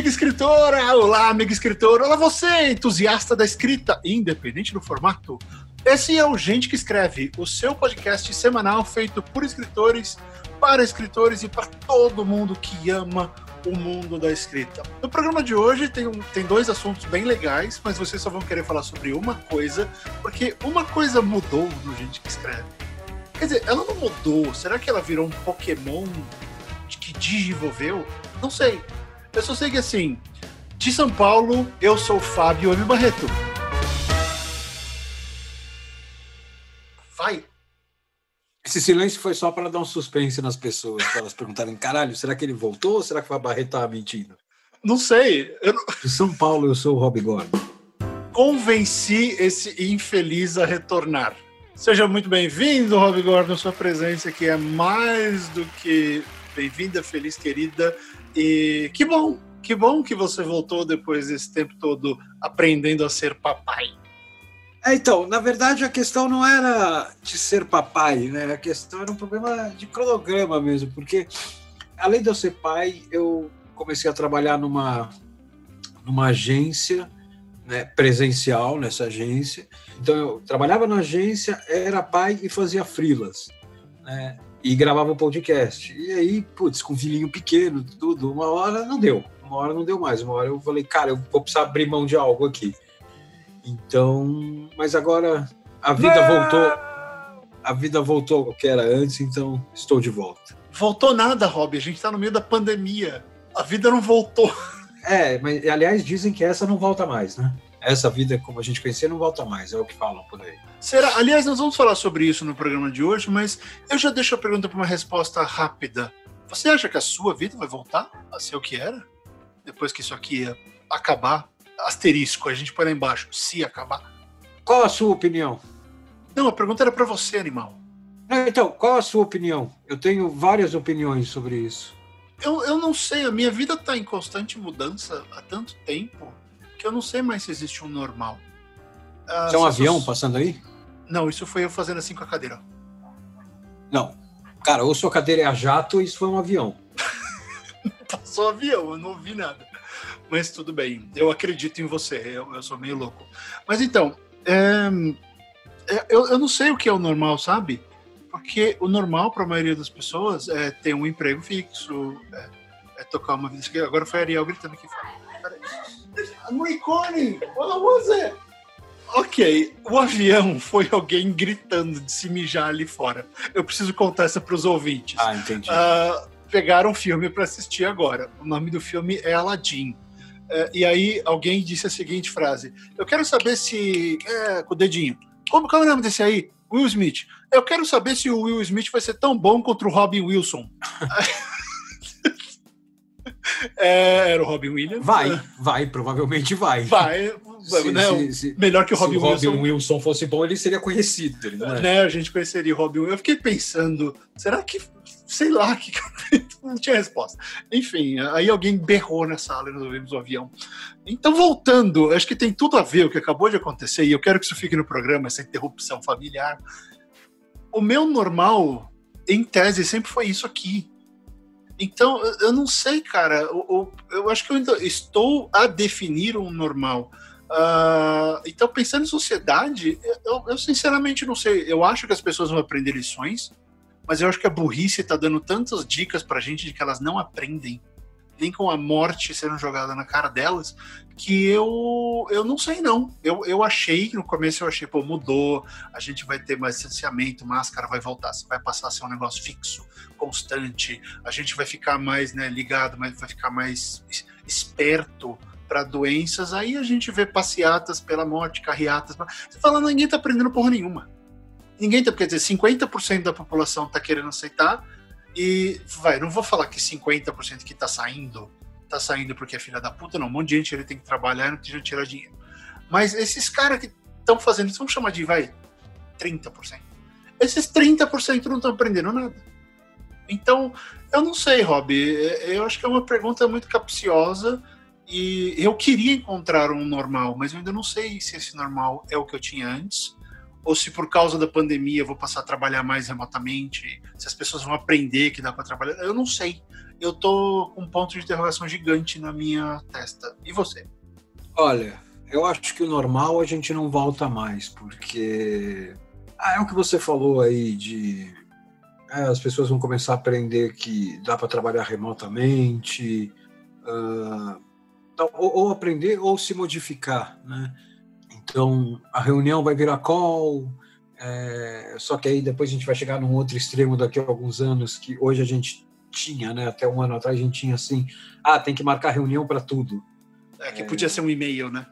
amiga escritora! Olá, amiga escritora! Olá, você, entusiasta da escrita, independente do formato. Esse é o Gente que Escreve, o seu podcast semanal feito por escritores, para escritores e para todo mundo que ama o mundo da escrita. No programa de hoje tem, um, tem dois assuntos bem legais, mas vocês só vão querer falar sobre uma coisa, porque uma coisa mudou no Gente que Escreve. Quer dizer, ela não mudou. Será que ela virou um Pokémon que desenvolveu? Não sei. Eu só sei que assim, de São Paulo, eu sou o Fábio M. Barreto. Vai! Esse silêncio foi só para dar um suspense nas pessoas, para elas perguntarem: caralho, será que ele voltou ou será que o Barreto estava mentindo? Não sei. Eu... De São Paulo, eu sou o Rob Gordon. Convenci esse infeliz a retornar. Seja muito bem-vindo, Rob Gordon. Sua presença aqui é mais do que bem-vinda, feliz, querida. E que bom, que bom que você voltou depois desse tempo todo aprendendo a ser papai. É, então, na verdade, a questão não era de ser papai, né? A questão era um problema de cronograma mesmo, porque além de eu ser pai, eu comecei a trabalhar numa, numa agência né, presencial nessa agência. Então, eu trabalhava na agência, era pai e fazia frilas. Né? E gravava o um podcast. E aí, putz, com um filhinho pequeno, tudo, uma hora não deu. Uma hora não deu mais. Uma hora eu falei, cara, eu vou precisar abrir mão de algo aqui. Então, mas agora a vida voltou. A vida voltou ao que era antes, então estou de volta. Voltou nada, Rob. A gente está no meio da pandemia. A vida não voltou. É, mas aliás dizem que essa não volta mais, né? essa vida como a gente conhecia não volta mais, é o que falam por aí. Será? Aliás, nós vamos falar sobre isso no programa de hoje, mas eu já deixo a pergunta para uma resposta rápida. Você acha que a sua vida vai voltar a ser o que era? Depois que isso aqui acabar? Asterisco, a gente põe lá embaixo, se acabar. Qual a sua opinião? Não, a pergunta era para você, animal. então, qual a sua opinião? Eu tenho várias opiniões sobre isso. Eu, eu não sei, a minha vida está em constante mudança há tanto tempo que eu não sei mais se existe um normal. Ah, é um avião passando aí? Não, isso foi eu fazendo assim com a cadeira. Não. Cara, ou sua cadeira é a jato ou isso foi um avião. Passou um avião, eu não ouvi nada. Mas tudo bem, eu acredito em você, eu, eu sou meio louco. Mas então, é, é, eu, eu não sei o que é o normal, sabe? Porque o normal para a maioria das pessoas é ter um emprego fixo, é, é tocar uma vida. Agora foi a Ariel gritando aqui fora. I'm recording! What was it? Ok, o avião foi alguém gritando de se mijar ali fora. Eu preciso contar essa para os ouvintes. Ah, entendi. Uh, pegaram um filme para assistir agora. O nome do filme é Aladdin. Uh, e aí alguém disse a seguinte frase: Eu quero saber se. É, com o dedinho. Como, qual é o nome desse aí? Will Smith. Eu quero saber se o Will Smith vai ser tão bom contra o Robin Wilson. É, era o Robin Williams. Vai, vai, provavelmente vai. Vai, se, né, se, se, melhor que o Robin, Wilson. Se o Robin Wilson fosse bom, ele seria conhecido. Ele é? né, a gente conheceria o Robin Wilson. Eu fiquei pensando, será que, sei lá, que não tinha resposta. Enfim, aí alguém berrou na sala e nós ouvimos o avião. Então, voltando, acho que tem tudo a ver o que acabou de acontecer, e eu quero que isso fique no programa, essa interrupção familiar. O meu normal, em tese, sempre foi isso aqui então, eu não sei, cara. Eu, eu, acho que eu ainda estou a definir um normal. Uh, então, pensando em sociedade, eu, eu, sinceramente não sei. Eu acho que as pessoas vão aprender lições, mas eu acho que a burrice está dando tantas dicas para a gente de que elas não aprendem nem com a morte sendo jogada na cara delas, que eu eu não sei não. Eu, eu achei, no começo eu achei, pô, mudou, a gente vai ter mais distanciamento, máscara vai voltar, vai passar a ser um negócio fixo, constante, a gente vai ficar mais né, ligado, mas vai ficar mais esperto para doenças, aí a gente vê passeatas pela morte, carreatas. Você fala, ninguém tá aprendendo porra nenhuma. Ninguém tá, quer dizer, 50% da população tá querendo aceitar, e vai, não vou falar que 50% que tá saindo, tá saindo porque é filha da puta, não. Um monte de gente ele tem que trabalhar não tem tirar dinheiro. Mas esses caras que estão fazendo isso, vamos chamar de, vai, 30%. Esses 30% não estão aprendendo nada. Então, eu não sei, Rob. Eu acho que é uma pergunta muito capciosa e eu queria encontrar um normal, mas eu ainda não sei se esse normal é o que eu tinha antes ou se por causa da pandemia eu vou passar a trabalhar mais remotamente, se as pessoas vão aprender que dá para trabalhar, eu não sei. eu tô com um ponto de interrogação gigante na minha testa. E você? Olha, eu acho que o normal a gente não volta mais, porque ah, é o que você falou aí de é, as pessoas vão começar a aprender que dá para trabalhar remotamente, uh, ou, ou, aprender ou se modificar, né? Então a reunião vai virar call, é, só que aí depois a gente vai chegar num outro extremo daqui a alguns anos que hoje a gente tinha, né? Até um ano atrás a gente tinha assim, ah, tem que marcar reunião para tudo. É que podia ser um e-mail, né?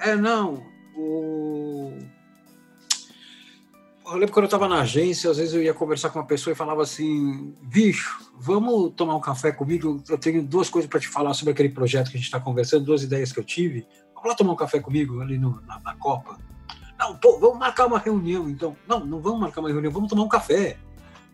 É, não. O... Eu lembro quando eu estava na agência, às vezes eu ia conversar com uma pessoa e falava assim: bicho, vamos tomar um café comigo? Eu tenho duas coisas para te falar sobre aquele projeto que a gente está conversando, duas ideias que eu tive. Vamos lá tomar um café comigo ali no, na, na Copa? Não, pô, vamos marcar uma reunião então. Não, não vamos marcar uma reunião, vamos tomar um café.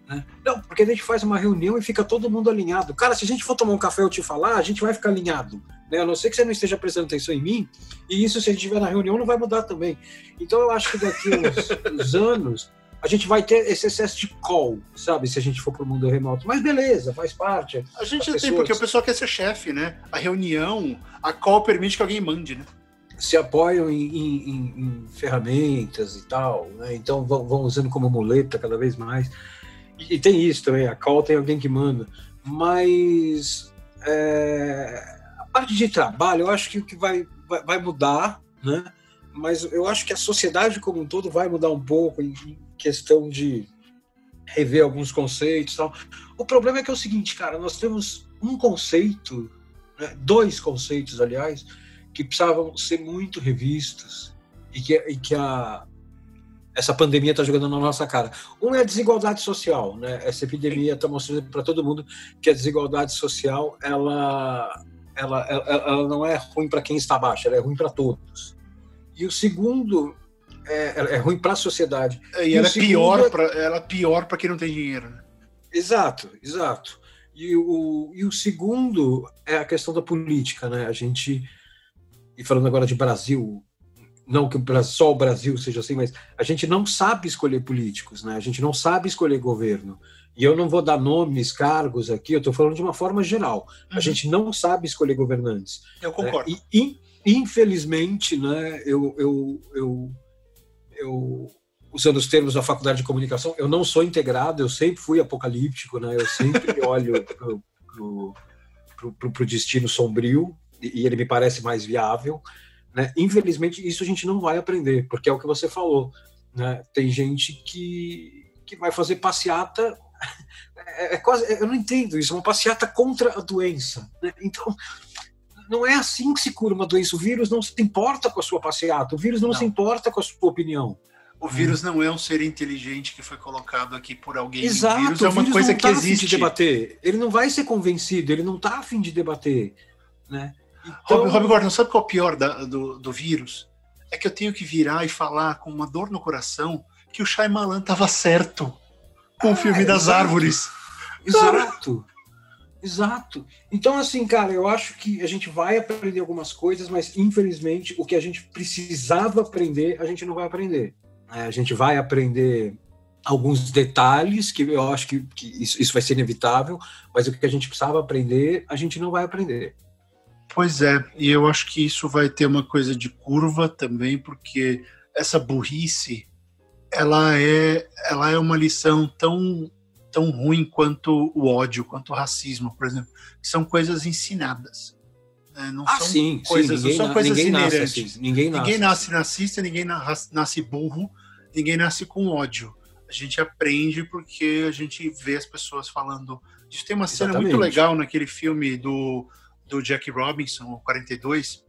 Né? Não, porque a gente faz uma reunião e fica todo mundo alinhado. Cara, se a gente for tomar um café e eu te falar, a gente vai ficar alinhado. Né? A não ser que você não esteja prestando atenção em mim, e isso, se a gente estiver na reunião, não vai mudar também. Então, eu acho que daqui uns, uns anos, a gente vai ter esse excesso de call, sabe? Se a gente for para o mundo remoto. Mas beleza, faz parte. A gente tem, porque o pessoal quer ser chefe, né? A reunião, a call permite que alguém mande, né? Se apoiam em, em, em ferramentas e tal, né? Então vão, vão usando como muleta cada vez mais. E, tem isso também, a call tem alguém que manda. Mas é, a parte de trabalho, eu acho que o que vai, vai, vai, mudar, né? Mas eu acho que a sociedade como um todo vai mudar um pouco em, em questão de rever alguns conceitos tal. O problema é que é o seguinte, cara, nós temos um conceito, né, dois conceitos, aliás, que precisavam ser muito revistos e que, e que a, essa pandemia está jogando na nossa cara. Um é a desigualdade social, né? Essa epidemia está mostrando para todo mundo que a desigualdade social ela, ela, ela, ela não é ruim para quem está abaixo, ela é ruim para todos. E o segundo é, é ruim para a sociedade. E, e ela, é pior é... Pra, ela é pior para quem não tem dinheiro. Né? Exato, exato. E o, e o segundo é a questão da política, né? A gente, e falando agora de Brasil, não que só o Brasil seja assim, mas a gente não sabe escolher políticos, né? A gente não sabe escolher governo. E eu não vou dar nomes, cargos aqui, eu estou falando de uma forma geral. Uhum. A gente não sabe escolher governantes. Eu concordo. Né? E, infelizmente, né, eu, eu, eu, eu, usando os termos da faculdade de comunicação, eu não sou integrado, eu sempre fui apocalíptico, né? Eu sempre olho para o destino sombrio e ele me parece mais viável. Né? Infelizmente, isso a gente não vai aprender, porque é o que você falou. Né? Tem gente que, que vai fazer passeata. É, é quase, eu não entendo isso, é uma passeata contra a doença. Né? Então, não é assim que se cura uma doença. O vírus não se importa com a sua passeata, o vírus não, não. se importa com a sua opinião. O vírus não é um ser inteligente que foi colocado aqui por alguém. Exato. O vírus é uma vírus coisa que tá existe. De debater. Ele não vai ser convencido, ele não está afim de debater. Né? Então... Rob, Gordon, sabe qual é o pior da, do, do vírus? É que eu tenho que virar e falar com uma dor no coração que o Shyamalan estava certo com ah, o filme das exato. árvores. Exato. Exato. Então, assim, cara, eu acho que a gente vai aprender algumas coisas, mas infelizmente o que a gente precisava aprender, a gente não vai aprender. É, a gente vai aprender alguns detalhes que eu acho que, que isso, isso vai ser inevitável, mas o que a gente precisava aprender, a gente não vai aprender. Pois é, e eu acho que isso vai ter uma coisa de curva também, porque essa burrice, ela é, ela é uma lição tão tão ruim quanto o ódio, quanto o racismo, por exemplo, que são coisas ensinadas. Né? Não ah, são sim, coisas, sim, ninguém, são coisas ninguém inerentes. Nasce assim, ninguém, nasce. ninguém nasce racista, ninguém nasce burro, ninguém nasce com ódio. A gente aprende porque a gente vê as pessoas falando. Isso tem uma cena Exatamente. muito legal naquele filme do do Jack Robinson, o 42,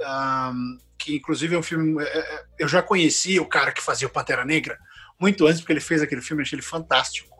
um, que inclusive é um filme. É, é, eu já conhecia o cara que fazia o Pantera Negra muito antes, porque ele fez aquele filme, achei ele fantástico.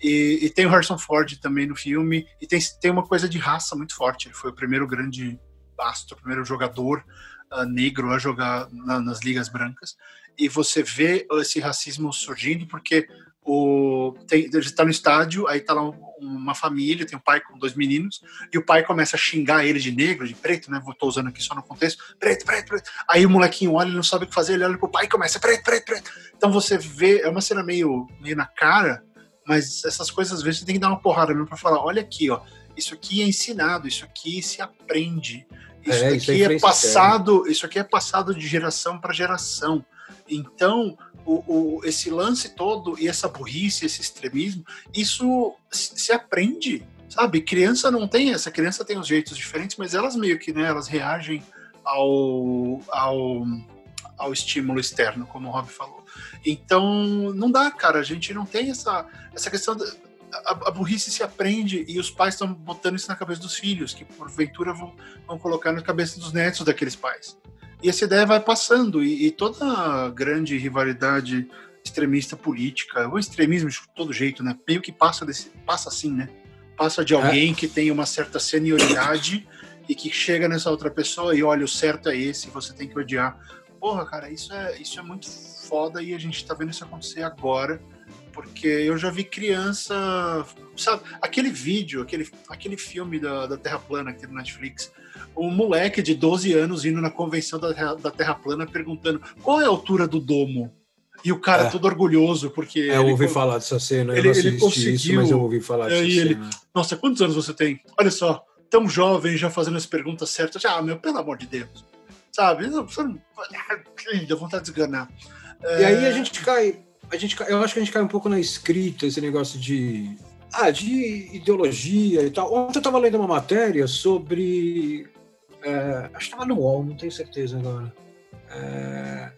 E, e, tem o Harrison Ford também no filme, e tem, tem uma coisa de raça muito forte. Ele foi o primeiro grande astro, o primeiro jogador uh, negro a jogar na, nas ligas brancas. E você vê esse racismo surgindo porque o, tem, ele está no estádio, aí está lá uma família, tem um pai com dois meninos, e o pai começa a xingar ele de negro, de preto, né? Estou usando aqui só no contexto, preto, preto, preto. Aí o molequinho olha, ele não sabe o que fazer, ele olha pro pai e começa, preto, preto, preto. Então você vê, é uma cena meio, meio na cara, mas essas coisas às vezes você tem que dar uma porrada mesmo para falar, olha aqui, ó, Isso aqui é ensinado, isso aqui se aprende. Isso é, aqui é, é passado, isso aqui é passado de geração para geração. Então, o, o, esse lance todo e essa burrice, esse extremismo, isso se aprende, sabe? Criança não tem essa, criança tem os jeitos diferentes, mas elas meio que, né, elas reagem ao, ao, ao estímulo externo, como o Rob falou. Então, não dá, cara, a gente não tem essa, essa questão. A, a, burrice se aprende e os pais estão botando isso na cabeça dos filhos, que porventura vão, vão colocar na cabeça dos netos daqueles pais. E essa ideia vai passando, e, e toda grande rivalidade extremista política, ou extremismo de todo jeito, né? Meio que passa, desse, passa assim, né? Passa de alguém é. que tem uma certa senioridade e que chega nessa outra pessoa e olha, o certo é esse, você tem que odiar. Porra, cara, isso é, isso é muito foda e a gente tá vendo isso acontecer agora, porque eu já vi criança, sabe, aquele vídeo, aquele, aquele filme da, da Terra Plana que tem no Netflix, um moleque de 12 anos indo na convenção da, da Terra Plana perguntando qual é a altura do domo. E o cara é. todo orgulhoso, porque. É, eu ouvi falar dessa cena, ele, ele conseguiu, isso, mas eu ouvi falar dessa ele. Nossa, quantos anos você tem? Olha só, tão jovem, já fazendo as perguntas certas. Ah, meu, pelo amor de Deus. Sabe? Dá vontade de esganar. E aí a é. gente cai. A gente, eu acho que a gente cai um pouco na escrita, esse negócio de. Ah, de ideologia e tal. Ontem eu estava lendo uma matéria sobre é, acho que estava no UOL, não tenho certeza agora. É,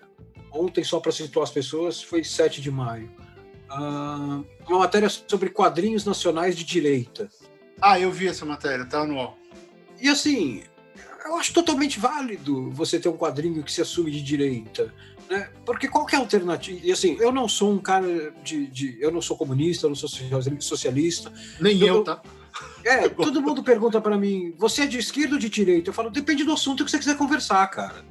ontem, só para situar as pessoas, foi 7 de maio. Uh, uma matéria sobre quadrinhos nacionais de direita. Ah, eu vi essa matéria, tá no UOL. E assim, eu acho totalmente válido você ter um quadrinho que se assume de direita. Né? Porque qualquer alternativa. E assim, eu não sou um cara de. de eu não sou comunista, eu não sou socialista. Nem eu, eu tá? É, todo mundo pergunta para mim, você é de esquerda ou de direita? Eu falo, depende do assunto que você quiser conversar, cara.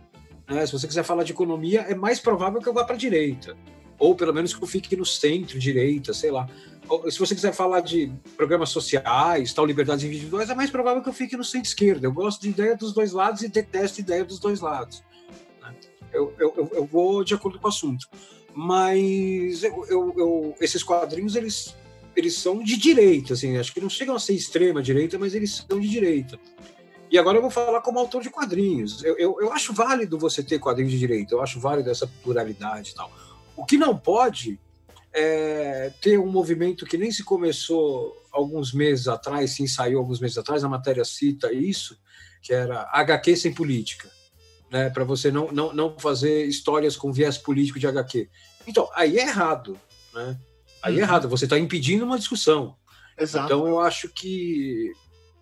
Né? Se você quiser falar de economia, é mais provável que eu vá para direita. Ou pelo menos que eu fique no centro, direita, sei lá. Ou, se você quiser falar de programas sociais, tal, liberdades individuais, é mais provável que eu fique no centro-esquerda. Eu gosto de ideia dos dois lados e detesto ideia dos dois lados. Eu, eu, eu vou de acordo com o assunto. Mas eu, eu, eu, esses quadrinhos, eles eles são de direita, assim, acho que não chegam a ser extrema direita, mas eles são de direita. E agora eu vou falar como autor de quadrinhos. Eu, eu, eu acho válido você ter quadrinhos de direita, eu acho válido essa pluralidade e tal. O que não pode é ter um movimento que nem se começou alguns meses atrás, se ensaiou alguns meses atrás, a matéria cita isso, que era HQ sem política. Né, para você não, não, não fazer histórias com viés político de HQ. Então, aí é errado. Né? Aí é uhum. errado, você está impedindo uma discussão. Exato. Então eu acho que,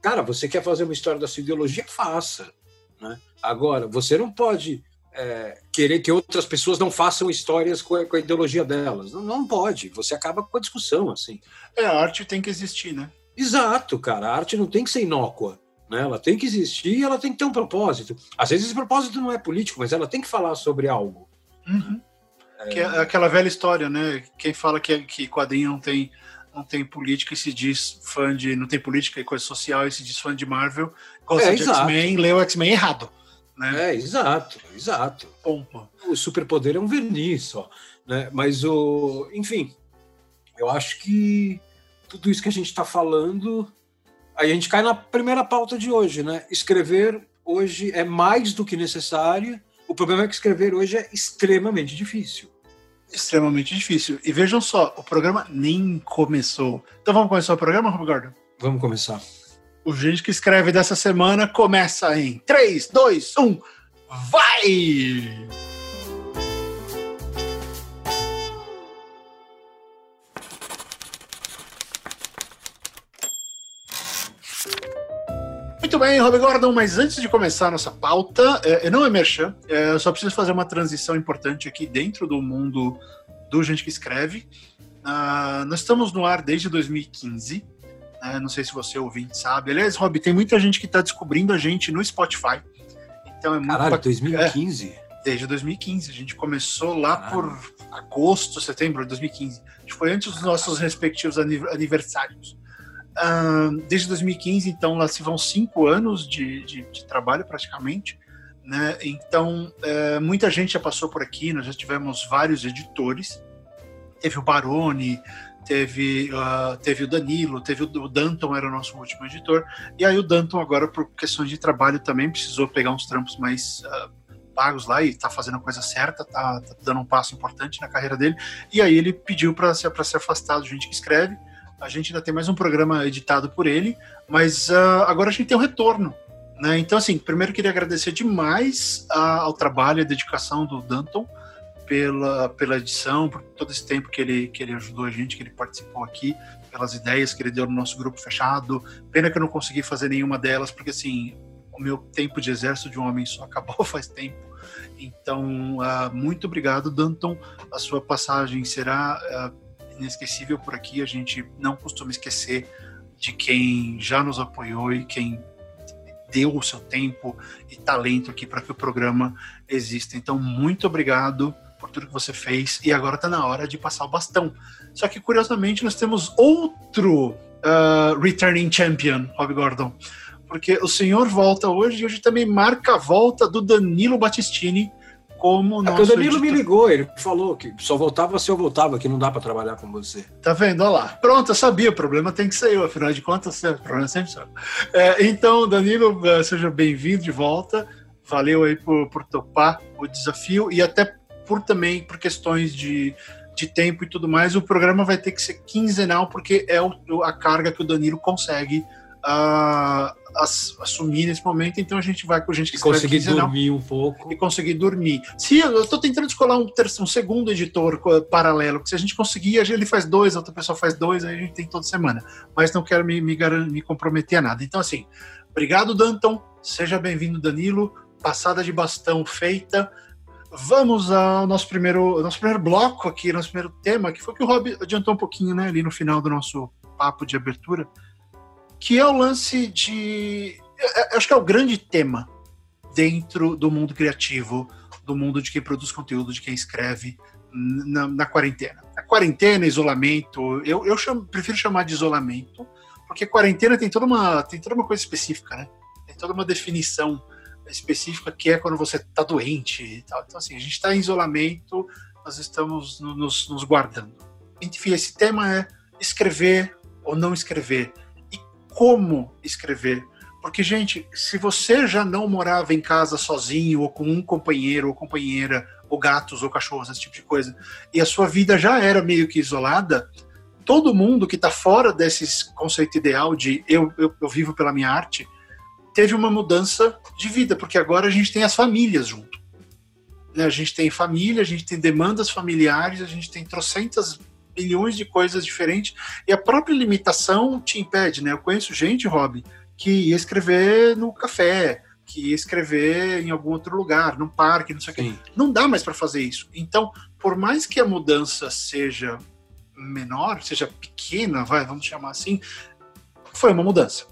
cara, você quer fazer uma história da sua ideologia, faça. Né? Agora, você não pode é, querer que outras pessoas não façam histórias com a, com a ideologia delas. Não, não, pode. Você acaba com a discussão, assim. É, a arte tem que existir, né? Exato, cara. A arte não tem que ser inócua. Né? Ela tem que existir e ela tem que ter um propósito. Às vezes esse propósito não é político, mas ela tem que falar sobre algo. Uhum. Que é aquela velha história, né? Quem fala que, que quadrinho não tem, não tem política e se diz fã de. não tem política e coisa social e se diz fã de Marvel, gosta é, de X-Men, o X-Men errado. Né? É, exato, exato. Pompa. O superpoder é um verniz só. Né? Mas o. Enfim, eu acho que tudo isso que a gente está falando. Aí a gente cai na primeira pauta de hoje, né? Escrever hoje é mais do que necessário o problema é que escrever hoje é extremamente difícil. Extremamente difícil. E vejam só, o programa nem começou. Então vamos começar o programa, Rob Gordon? Vamos começar. O Gente que Escreve dessa semana começa em 3, 2, 1, vai! Muito bem, Rob Gordon, mas antes de começar a nossa pauta, é, não é merchan, é, eu só preciso fazer uma transição importante aqui dentro do mundo do Gente que Escreve. Uh, nós estamos no ar desde 2015, né, não sei se você ouvinte sabe. Aliás, Rob, tem muita gente que está descobrindo a gente no Spotify. Então é muito Caralho, 2015? É, desde 2015. A gente começou lá Caralho. por agosto, setembro de 2015. A gente foi antes dos nossos respectivos aniversários desde 2015, então lá se vão cinco anos de, de, de trabalho praticamente. Né? Então, uh, muita gente já passou por aqui, nós já tivemos vários editores. Teve o Baroni, teve, uh, teve o Danilo, teve o, o Danton, era o nosso último editor, e aí o Danton agora, por questões de trabalho, também precisou pegar uns trampos mais uh, pagos lá e tá fazendo a coisa certa, tá, tá, dando um passo importante na carreira dele, e aí ele pediu para ser, ser afastado, gente que escreve, a gente ainda tem mais um programa editado por ele, mas uh, agora a gente tem o retorno, né? Então, assim, primeiro queria agradecer demais ao trabalho e a dedicação do Danton, pela, pela edição, por todo esse tempo que ele, que ele ajudou a gente, que ele participou aqui, pelas ideias que ele deu no nosso grupo fechado. Pena que eu não consegui fazer nenhuma delas, porque assim, o meu tempo de exército de um homem só acabou faz tempo. Então, uh, muito obrigado, Danton. A sua passagem será uh, inesquecível por aqui. A gente não costuma esquecer de quem já nos apoiou e quem deu o seu tempo e talento aqui para que o programa exista. Então, muito obrigado por tudo que você fez e agora está na hora de passar o bastão. Só que, curiosamente, nós temos outro uh, returning champion, Rob Gordon, porque o senhor volta hoje e hoje também marca a volta do Danilo Battistini como nosso. É o Danilo editor. me ligou, ele falou que só voltava se eu voltava, que não dá para trabalhar com você. Tá vendo? Olha lá. Pronto, eu sabia, o problema tem que ser eu, afinal de contas, o problema sempre sou. É, então, Danilo, uh, seja bem-vindo de volta. Valeu aí por, por topar o desafio e até por também por questões de, de tempo e tudo mais, o programa vai ter que ser quinzenal, porque é o, a carga que o Danilo consegue uh, as, assumir nesse momento, então a gente vai com gente que conseguir dormir um pouco e conseguir dormir. Se eu estou tentando descolar um, um, segundo editor paralelo, que se a gente conseguir, ele faz dois, a outra pessoa faz dois, aí a gente tem toda semana. Mas não quero me, me, me comprometer a nada. Então, assim, obrigado, Danton. Seja bem-vindo, Danilo. Passada de bastão feita. Vamos ao nosso primeiro, nosso primeiro bloco aqui, nosso primeiro tema, que foi que o Rob adiantou um pouquinho, né, ali no final do nosso papo de abertura, que é o lance de. É, acho que é o grande tema dentro do mundo criativo, do mundo de quem produz conteúdo, de quem escreve na, na quarentena. A quarentena, isolamento, eu, eu chamo, prefiro chamar de isolamento, porque quarentena tem toda uma, tem toda uma coisa específica, né? Tem toda uma definição específica que é quando você está doente e tal. Então, assim, a gente está em isolamento, nós estamos nos, nos guardando. Enfim, esse tema é escrever ou não escrever. Como escrever. Porque, gente, se você já não morava em casa sozinho, ou com um companheiro ou companheira, ou gatos ou cachorros, esse tipo de coisa, e a sua vida já era meio que isolada, todo mundo que está fora desse conceito ideal de eu, eu, eu vivo pela minha arte, teve uma mudança de vida, porque agora a gente tem as famílias junto. Né? A gente tem família, a gente tem demandas familiares, a gente tem trocentas milhões de coisas diferentes e a própria limitação te impede, né? Eu conheço gente, Rob, que ia escrever no café, que ia escrever em algum outro lugar, num parque, não sei o quê. Não dá mais para fazer isso. Então, por mais que a mudança seja menor, seja pequena, vai, vamos chamar assim, foi uma mudança.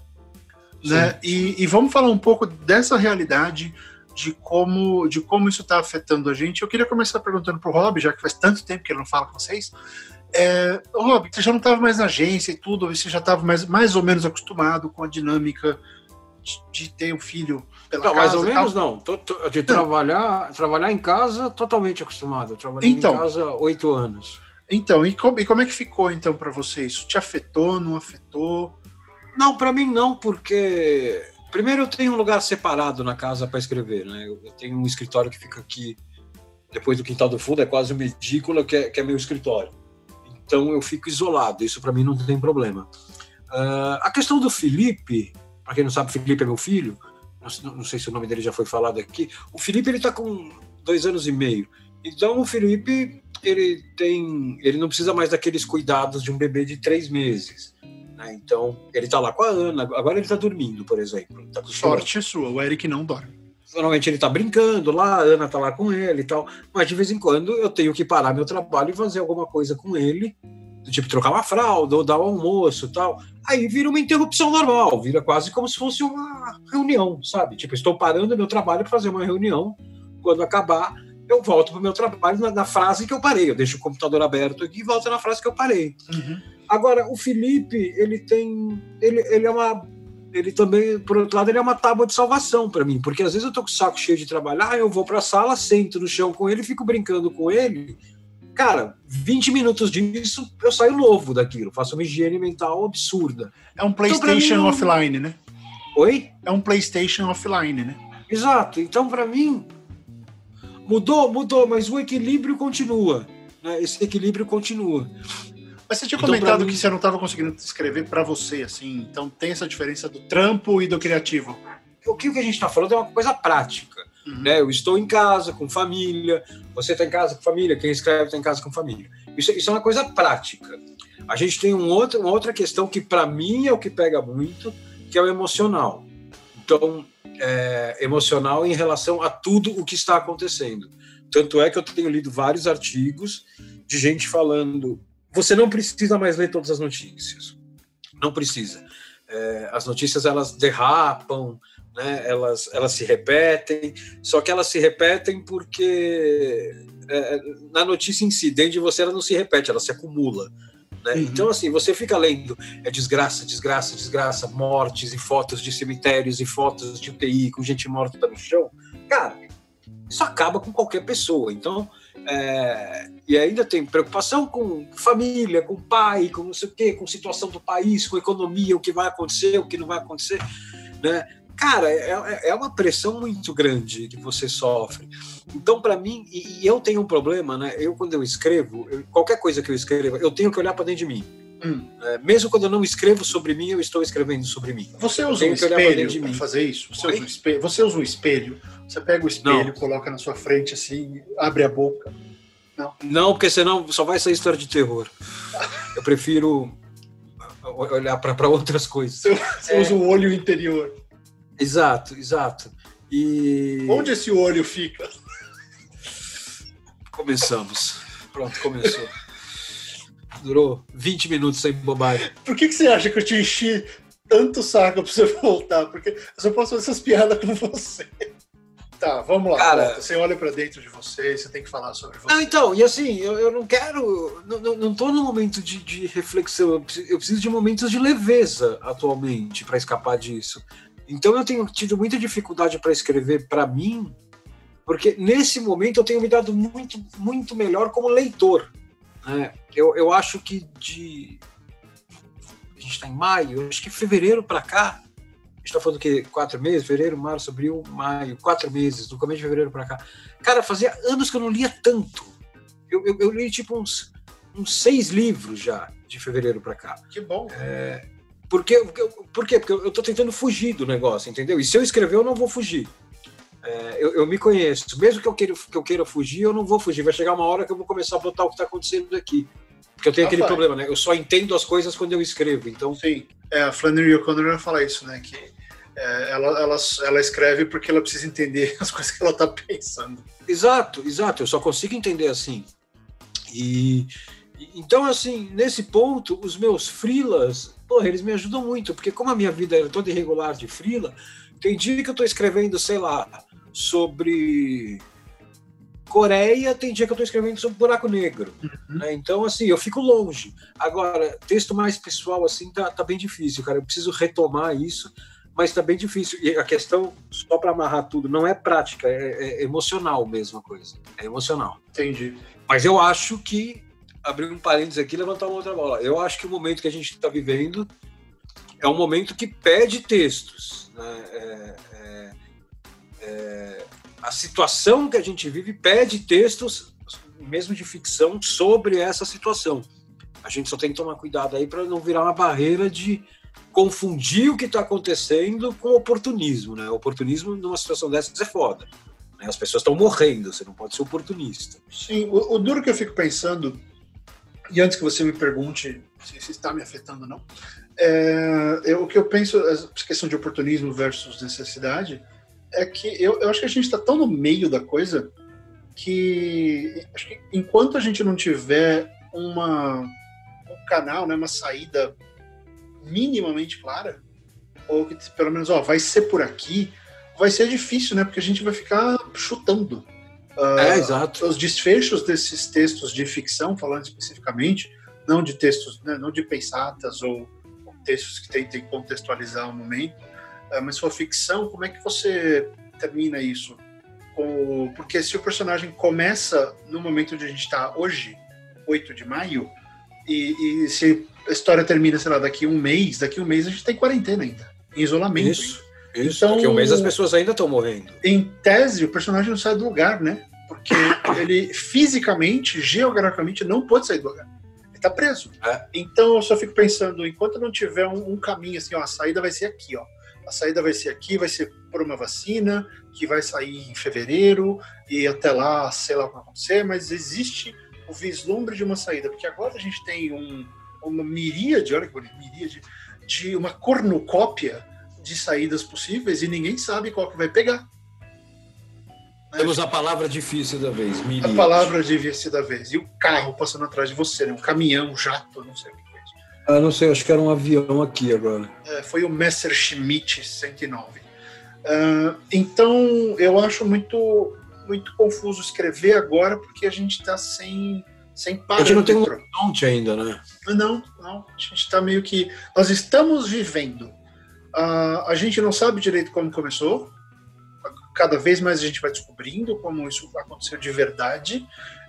Né? E, e, vamos falar um pouco dessa realidade de como, de como isso está afetando a gente. Eu queria começar perguntando para o Rob, já que faz tanto tempo que ele não fala com vocês. É, Rob, você já não estava mais na agência e tudo, você já estava mais, mais ou menos acostumado com a dinâmica de, de ter um filho pela não, casa. Mais ou menos não. Tô, tô, de trabalhar, trabalhar em casa, totalmente acostumado. Eu trabalhei então, em casa oito anos. Então, e como, e como é que ficou então para você? Isso te afetou, não afetou? Não, para mim não, porque primeiro eu tenho um lugar separado na casa para escrever, né? Eu tenho um escritório que fica aqui depois do quintal do fundo, é quase uma edícula que é, que é meu escritório. Então eu fico isolado, isso para mim não tem problema. Uh, a questão do Felipe, para quem não sabe, Felipe é meu filho, não, não, sei se o nome dele já foi falado aqui. O Felipe ele está com dois anos e meio. Então o Felipe ele tem, ele não precisa mais daqueles cuidados de um bebê de três meses. Né? Então, ele está lá com a Ana, agora ele está dormindo, por exemplo. Tá Sorte sua, o Eric não dorme. Normalmente ele está brincando lá, a Ana está lá com ele e tal, mas de vez em quando eu tenho que parar meu trabalho e fazer alguma coisa com ele, tipo trocar uma fralda ou dar um almoço tal. Aí vira uma interrupção normal, vira quase como se fosse uma reunião, sabe? Tipo, estou parando meu trabalho para fazer uma reunião, quando acabar, eu volto para o meu trabalho na, na, frase que eu parei. Eu deixo o computador aberto aqui e volto na frase que eu parei. Uhum. Agora, o Felipe, ele tem. Ele, ele é uma. Ele também, por outro lado, ele é uma tábua de salvação para mim, porque às vezes eu tô com o saco cheio de trabalhar, eu vou para a sala, sento no chão com ele, fico brincando com ele, Cara, 20 minutos disso, eu saio novo daquilo, faço uma higiene mental absurda. É um PlayStation então, offline, né? Oi? É um PlayStation offline, né? Exato. Então, para mim, mudou, mudou, mas o equilíbrio continua. Né? Esse equilíbrio continua. Mas você tinha então, comentado mim... que você não estava conseguindo escrever para você, assim. Então tem essa diferença do trampo e do criativo. O que a gente está falando é uma coisa prática. Uhum. Né? Eu estou em casa com família, você está em casa com família, quem escreve está em casa com família. Isso, isso, é uma coisa prática. A gente tem um outro, uma outra questão que, para mim, é o que pega muito, que é o emocional. Então, é, emocional em relação a tudo o que está acontecendo. Tanto é que eu tenho lido vários artigos de gente falando: você não precisa mais ler todas as notícias. Não precisa. É, as notícias elas derrapam, né? elas, elas se repetem, só que elas se repetem porque é, na notícia em si, dentro de você, ela não se repete, ela se acumula. Né? Uhum. Então, assim, você fica lendo é desgraça, desgraça, desgraça, mortes e fotos de cemitérios e fotos de UTI com gente morta no chão. Cara, isso acaba com qualquer pessoa. Então, é, e ainda tem preocupação com família, com pai, com não sei o quê, com situação do país, com economia, o que vai acontecer, o que não vai acontecer, né? cara, é, é, é uma pressão muito grande que você sofre. Então, para mim, e, e, eu tenho um problema, né? Eu, quando eu escrevo, eu, qualquer coisa que eu escreva, eu tenho que olhar para dentro de mim. Hum. É, mesmo quando eu não escrevo sobre mim, eu estou escrevendo sobre mim. Você usa um espelho para fazer isso? Você usa, um espelho, você usa um espelho? Você pega o espelho, não. coloca na sua frente assim, abre a boca. Não. Não, porque senão só vai sair história de terror. Eu prefiro olhar para outras coisas. Você, é... usa o olho interior. Exato, exato. E. Onde esse olho fica? Começamos. Pronto, começou. Durou 20 minutos sem bobagem. Por que, que você acha que eu te enchi tanto saco pra você voltar? Porque eu só posso fazer essas piadas com você. Tá, vamos lá. Cara, você olha para dentro de você, você tem que falar sobre você. Não, então, e assim, eu, eu não quero. Não, não, não tô num momento de, de reflexão. Eu preciso, eu preciso de momentos de leveza atualmente para escapar disso. Então eu tenho tido muita dificuldade para escrever para mim, porque nesse momento eu tenho me dado muito, muito melhor como leitor. Né? Eu, eu acho que de. A gente está em maio, acho que fevereiro para cá, a gente está falando que quatro meses, fevereiro, março, abril, maio, quatro meses, do começo de fevereiro para cá. Cara, fazia anos que eu não lia tanto. Eu, eu, eu li tipo uns, uns seis livros já de fevereiro para cá. Que bom. É, porque, por quê? Porque eu estou tentando fugir do negócio, entendeu? E se eu escrever, eu não vou fugir. É, eu, eu, me conheço. Mesmo que eu, queira, que eu queira fugir, eu não vou fugir. Vai chegar uma hora que eu vou começar a botar o que está acontecendo aqui. Porque eu tenho ah, aquele vai. problema, né? Eu só entendo as coisas quando eu escrevo. Então... Sim, é, a Flannery O'Connor fala isso, né? Que é, ela, ela, ela escreve porque ela precisa entender as coisas que ela está pensando. Exato, exato. Eu só consigo entender assim. E então, assim, nesse ponto, os meus frilas porra, eles me ajudam muito, porque como a minha vida era toda irregular de frila, tem dia que eu estou escrevendo, sei lá, sobre Coreia, tem dia que eu estou escrevendo sobre buraco negro. Uhum. Né? Então, assim, eu fico longe. Agora, texto mais pessoal, assim, tá, tá bem difícil, cara. Eu preciso retomar isso, mas tá bem difícil. E a questão, só para amarrar tudo, não é prática, é, é emocional mesmo a coisa. É emocional. Entendi. Mas eu acho que abrir um parênteses aqui e levantar uma outra bola. Eu acho que o momento que a gente está vivendo é um momento que pede textos. Né? É, é, é, a situação que a gente vive pede textos, mesmo de ficção, sobre essa situação. A gente só tem que tomar cuidado aí para não virar uma barreira de confundir o que está acontecendo com oportunismo. Né? oportunismo numa situação dessas é foda. Né? As pessoas estão morrendo, você não pode ser oportunista. Sim, o, o duro que eu fico pensando e antes que você me pergunte se, está me afetando ou não, é, eu, o que eu penso, a questão de oportunismo versus necessidade, é que eu, eu acho que a gente está tão no meio da coisa que, acho que enquanto a gente não tiver uma, um canal, né, uma saída minimamente clara, ou que pelo menos ó, vai ser por aqui, vai ser difícil, né? Porque a gente vai ficar chutando. Uh, é, exato. Os desfechos desses textos de ficção, falando especificamente, não de textos, né, não de pensatas ou, ou, textos que tentem contextualizar o momento, mas sua ficção, como é que você termina isso? Com, porque se o personagem começa no momento onde a gente está hoje, 8 de maio, e, e, se a história termina, sei lá, daqui um mês, daqui um mês a gente tem quarentena ainda, em isolamento. Isso, ainda. isso. Então, daqui um mês as pessoas ainda estão morrendo. Em tese, o personagem não sai do lugar, né? Porque ele fisicamente, geograficamente, não pode sair do lugar. Ele tá preso. É. Então eu só fico pensando, enquanto não tiver um, um caminho assim, ó, a saída vai ser aqui, ó. A saída vai ser aqui, vai ser por uma vacina, que vai sair em fevereiro, e até lá, sei lá o que vai acontecer, mas existe o vislumbre de uma saída, porque agora a gente tem um, uma miríade, olha que bonito, miríade, de uma cornucópia de saídas possíveis e ninguém sabe qual que vai pegar. Temos a palavra difícil da vez, miríade. A palavra difícil da vez. E o carro passando atrás de você, né? um caminhão, um jato, não sei o que. Ah, não sei, acho que era um avião aqui agora. É, foi o Messerschmitt 109. Uh, então, eu acho muito muito confuso escrever agora porque a gente está sem sem parâmetro. A gente não tem um horizonte ainda, né? Não, não. A gente está meio que nós estamos vivendo. Uh, a gente não sabe direito como começou. Cada vez mais a gente vai descobrindo como isso aconteceu de verdade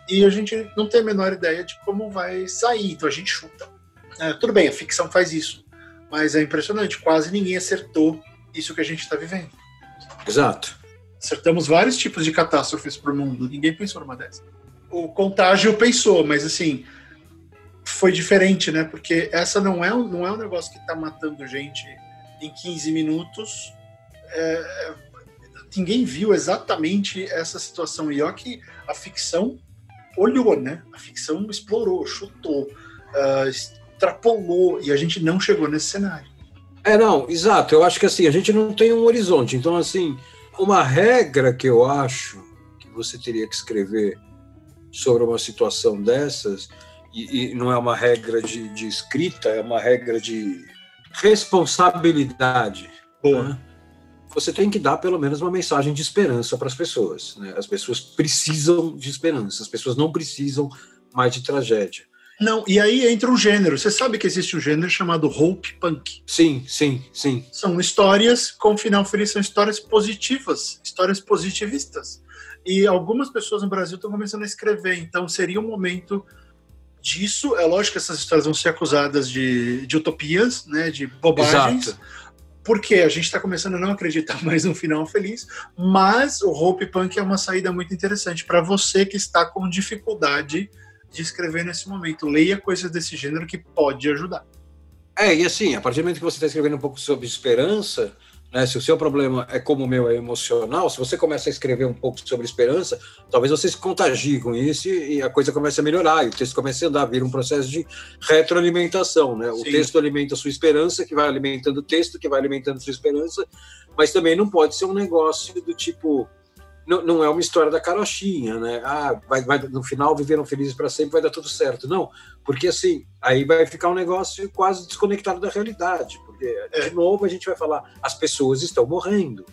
e a gente não tem a menor ideia de como vai sair. Então a gente chuta. É, tudo bem, a ficção faz isso, mas é impressionante. Quase ninguém acertou isso que a gente está vivendo. Exato. Acertamos vários tipos de catástrofes para o mundo. Ninguém pensou numa dessas. O contágio pensou, mas assim foi diferente, né? Porque essa não é, não é um negócio que está matando gente em 15 minutos. É, ninguém viu exatamente essa situação. E ó que a ficção olhou, né? A ficção explorou, chutou, uh, extrapolou e a gente não chegou nesse cenário. É, não, exato. Eu acho que assim, a gente não tem um horizonte. Então, assim, uma regra que eu acho que você teria que escrever sobre uma situação dessas, e, e não é uma regra de, de, escrita, é uma regra de responsabilidade. Né? Você tem que dar pelo menos uma mensagem de esperança para as pessoas. Né? As pessoas precisam de esperança, as pessoas não precisam mais de tragédia. Não, e aí entra um gênero. Você sabe que existe um gênero chamado hope punk. Sim, sim, sim. São histórias com final feliz, são histórias positivas, histórias positivistas. E algumas pessoas no Brasil estão começando a escrever, então seria um momento disso. É lógico que essas histórias vão ser acusadas de, de utopias, né, de bobagens. Exato. Porque a gente está começando a não acreditar mais no final feliz, mas o Hope Punk é uma saída muito interessante para você que está com dificuldade de escrever nesse momento. Leia coisas desse gênero que pode ajudar. É, e assim, a partir do momento que você está escrevendo um pouco sobre esperança, né, se o seu problema é como o meu, é emocional, se você começa a escrever um pouco sobre esperança, talvez você se contagie com isso e a coisa comece a melhorar, e o texto comece a andar, vira um processo de retroalimentação. Né? O texto alimenta a sua esperança, que vai alimentando o texto, que vai alimentando a sua esperança, mas também não pode ser um negócio do tipo não, não é uma história da carochinha, né? Ah, vai, vai, no final viveram felizes para sempre, vai dar tudo certo. Não, porque assim, aí vai ficar um negócio quase desconectado da realidade. Porque, é. de novo, a gente vai falar, as pessoas estão morrendo.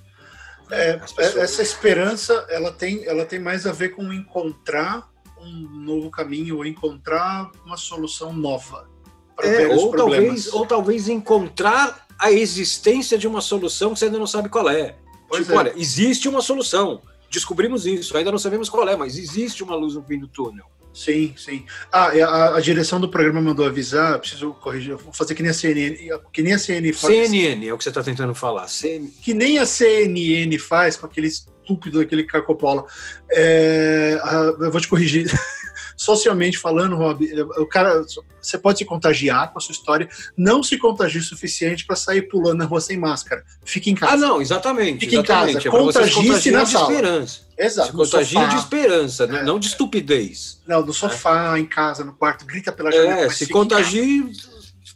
É, pessoas... Essa esperança, ela tem, ela tem mais a ver com encontrar um novo caminho, ou encontrar uma solução nova para é, ou talvez, ou talvez encontrar a existência de uma solução que você ainda não sabe qual é. Pois tipo, é. olha, existe uma solução descobrimos isso. Ainda não sabemos qual é, mas existe uma luz no fim do túnel. Sim, sim. Ah, a, a, direção do programa mandou avisar, preciso corrigir, vou fazer que nem a CNN, que nem a CNN faz. CNN é o que você está tentando falar. CNN. Que nem a CNN faz com aquele estúpido, aquele cacopola. É, eu vou te corrigir. socialmente falando, Rob, o cara, você pode se contagiar com a sua história, não se contagie o suficiente para sair pulando na rua sem máscara. Fique em casa. Ah, não, exatamente. Fique exatamente. em casa. É contagie-se na de sala. esperança. Exato. Se contagia de esperança, é. não de estupidez. Não, no sofá, é. em casa, no quarto, grita pela janela. É, se contagie,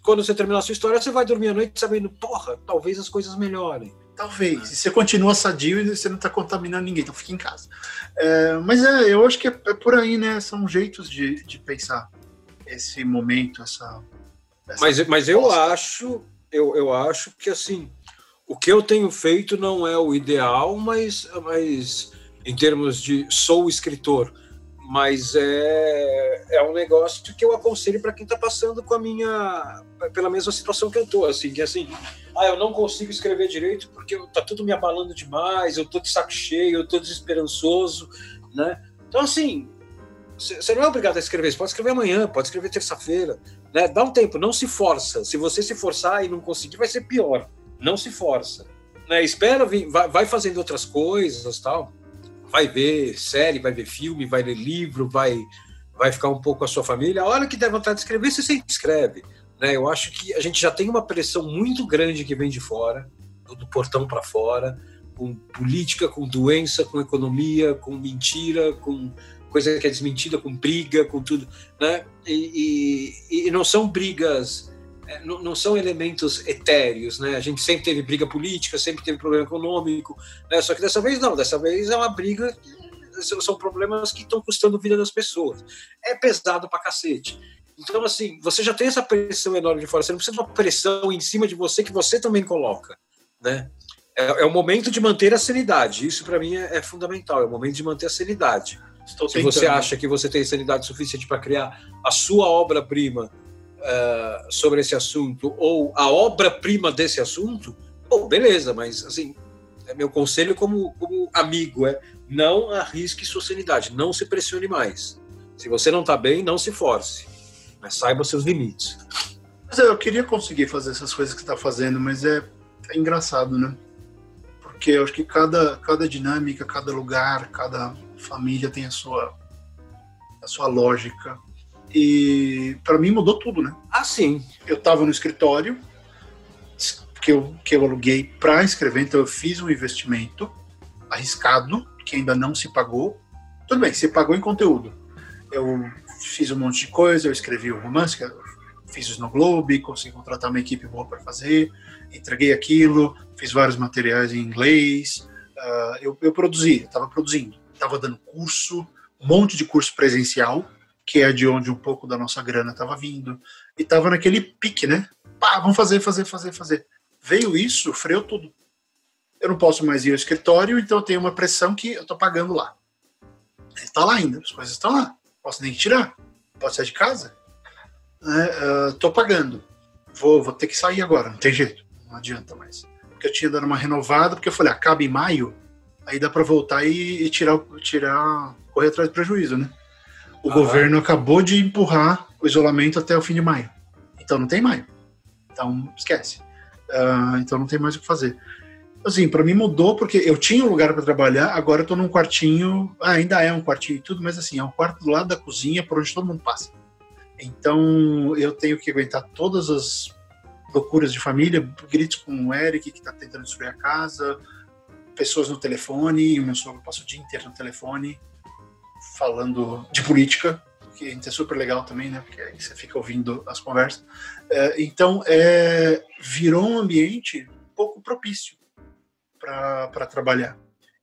quando você terminar a sua história, você vai dormir à noite sabendo, porra, talvez as coisas melhorem. Talvez. E você continua sadio e você não está contaminando ninguém, então fica em casa. É, mas é, eu acho que é, é, por aí, né? São jeitos de, de pensar esse momento, essa. essa mas, mas eu acho, eu, eu acho que assim, o que eu tenho feito não é o ideal, mas, mas em termos de sou escritor, mas é, é um negócio que eu aconselho para quem está passando com a minha pela mesma situação que eu tô, assim, que assim, ah, eu não consigo escrever direito porque tá tudo me abalando demais, eu tô de saco cheio, eu tô desesperançoso, né? Então assim, você não é obrigado a escrever, você pode escrever amanhã, pode escrever terça-feira, né? Dá um tempo, não se força. Se você se forçar e não conseguir, vai ser pior. Não se força. Né? Espera, vai, vai fazendo outras coisas, tal. Vai ver série, vai ver filme, vai ler livro, vai, vai ficar um pouco com a sua família. A hora que der vontade de escrever, você sempre escreve. Né? Eu acho que a gente já tem uma pressão muito grande que vem de fora, do, portão para fora, com política, com doença, com economia, com mentira, com coisa que é desmentida, com briga, com tudo, né? E, e, e não são brigas, não, não, são elementos etéreos, né? A gente sempre teve briga política, sempre teve problema econômico, né? Só que dessa vez não, dessa vez é uma briga, são problemas que estão custando vida das pessoas. É pesado pra cacete. Então, assim, você já tem essa pressão enorme de fora, você não precisa de uma pressão em cima de você que você também coloca, né? É, é o momento de manter a sanidade, isso para mim é, é fundamental, é o momento de manter a sanidade. Estou Se você acha que você tem sanidade suficiente para criar a sua obra-prima uh, sobre esse assunto ou a obra-prima desse assunto, bom, beleza, mas assim, é meu conselho como, como amigo é não arrisque sua sanidade, não se pressione mais. Se você não está bem, não se force, mas saiba seus limites. Mas eu queria conseguir fazer essas coisas que está fazendo, mas é, é engraçado, né? Porque eu acho que cada, cada dinâmica, cada lugar, cada família tem a sua a sua lógica. E para mim mudou tudo, né? Ah, sim. Eu estava no escritório que eu, que eu aluguei para escrever, então eu fiz um investimento arriscado, que ainda não se pagou. Tudo bem, se pagou em conteúdo. Eu fiz um monte de coisa, eu escrevi o romance, fiz o Snow Globe, consegui contratar uma equipe boa para fazer, entreguei aquilo, fiz vários materiais em inglês, uh, eu, eu produzi, estava produzindo estava dando curso, um monte de curso presencial, que é de onde um pouco da nossa grana estava vindo, e estava naquele pique, né? Pá, vamos fazer, fazer, fazer, fazer. Veio isso, freou tudo. Eu não posso mais ir ao escritório, então eu tenho uma pressão que eu estou pagando lá. Está lá ainda, as coisas estão lá. Posso nem tirar, posso sair de casa. Estou uh, pagando. Vou, vou ter que sair agora, não tem jeito, não adianta mais. Porque eu tinha dado uma renovada, porque eu falei, acaba em maio, aí dá para voltar e, e, tirar, tirar, correr atrás do prejuízo, né? O ah. governo acabou de empurrar o isolamento até o fim de maio. Então não tem maio. Então esquece. Uh, então não tem mais o que fazer. Assim, para mim mudou porque eu tinha um lugar para trabalhar, agora eu tô num quartinho, ah, ainda é um quartinho e tudo, mas assim, é um quarto do lado da cozinha por onde todo mundo passa. Então eu tenho que aguentar todas as loucuras de família, gritos com o Eric que tá tentando destruir a casa, pessoas no telefone, o meu sogro passa o dia inteiro no telefone falando de política, que é super legal também, né? Porque aí você fica ouvindo as conversas. É, então, é, virou um ambiente pouco propício para trabalhar.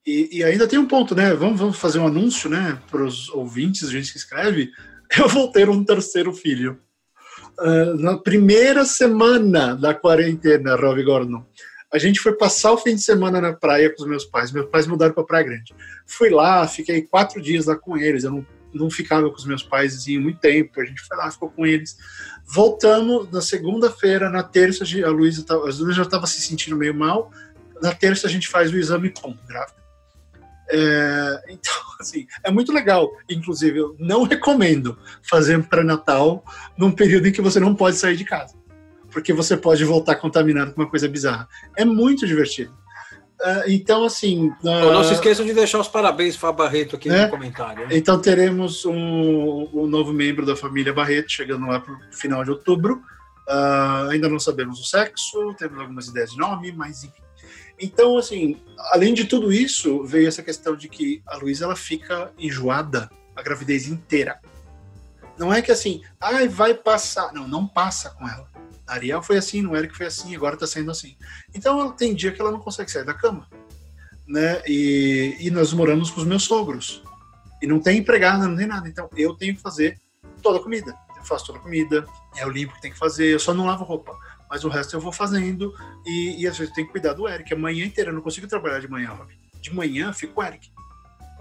E, e, ainda tem um ponto, né? Vamos, vamos fazer um anúncio, né? Para os ouvintes, gente que escreve. Eu vou ter um terceiro filho. Uh, na primeira semana da quarentena, Rob Gordon. A gente foi passar o fim de semana na praia com os meus pais. Meus pais mudaram para Praia Grande. Fui lá, fiquei quatro dias lá com eles. Eu não, não ficava com os meus pais assim, muito tempo. A gente foi lá, ficou com eles. Voltamos na segunda-feira, na terça, a Luísa, a Luísa já estava se sentindo meio mal. Na terça a gente faz o exame com grávida. É, então, assim, é muito legal. Inclusive, eu não recomendo fazer pré-natal num período em que você não pode sair de casa porque você pode voltar contaminado com uma coisa bizarra. É muito divertido. Uh, então, assim. Uh, não se esqueçam de deixar os parabéns para Barreto aqui no né? comentário. Né? Então, teremos um, um, novo membro da família Barreto chegando lá para o final de outubro. Uh, ainda não sabemos o sexo, temos algumas ideias de nome, mas enfim. Então, assim, além de tudo isso, veio essa questão de que a Luísa ela fica enjoada a gravidez inteira. Não é que assim, ai, vai passar. Não, não passa com ela Ariel foi assim, no Eric foi assim, agora está sendo assim. Então tem dia que ela não consegue sair da cama. Né? E, e nós moramos com os meus sogros. E não tem empregada, não tem nada. Então eu tenho que fazer toda a comida. Eu faço toda a comida, é o limpo que tem que fazer, eu só não lavo roupa. Mas o resto eu vou fazendo e, e às vezes eu tenho que cuidar do Eric. A manhã inteira, eu não consigo trabalhar de manhã, Rob. De manhã fico o Eric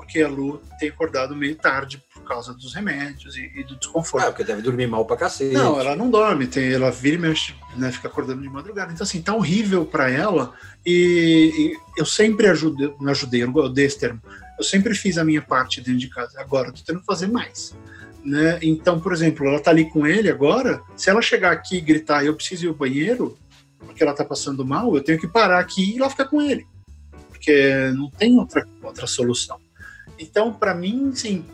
porque a Lu tem acordado meio tarde por causa dos remédios e, e do desconforto. Ah, porque deve dormir mal pra cacete. Não, ela não dorme, tem, ela vira e mexe, né, fica acordando de madrugada. Então, assim, tá horrível para ela. E, e, eu sempre ajudei, não ajudei, eu dei esse termo. eu sempre fiz a minha parte dentro de casa. Agora eu tô tendo que fazer mais. Né? Então, por exemplo, ela tá ali com ele agora. Se ela chegar aqui e gritar, eu preciso ir ao banheiro, porque ela tá passando mal, eu tenho que parar aqui e ela ficar com ele. Porque não tem outra, outra solução. Então, para mim, sim,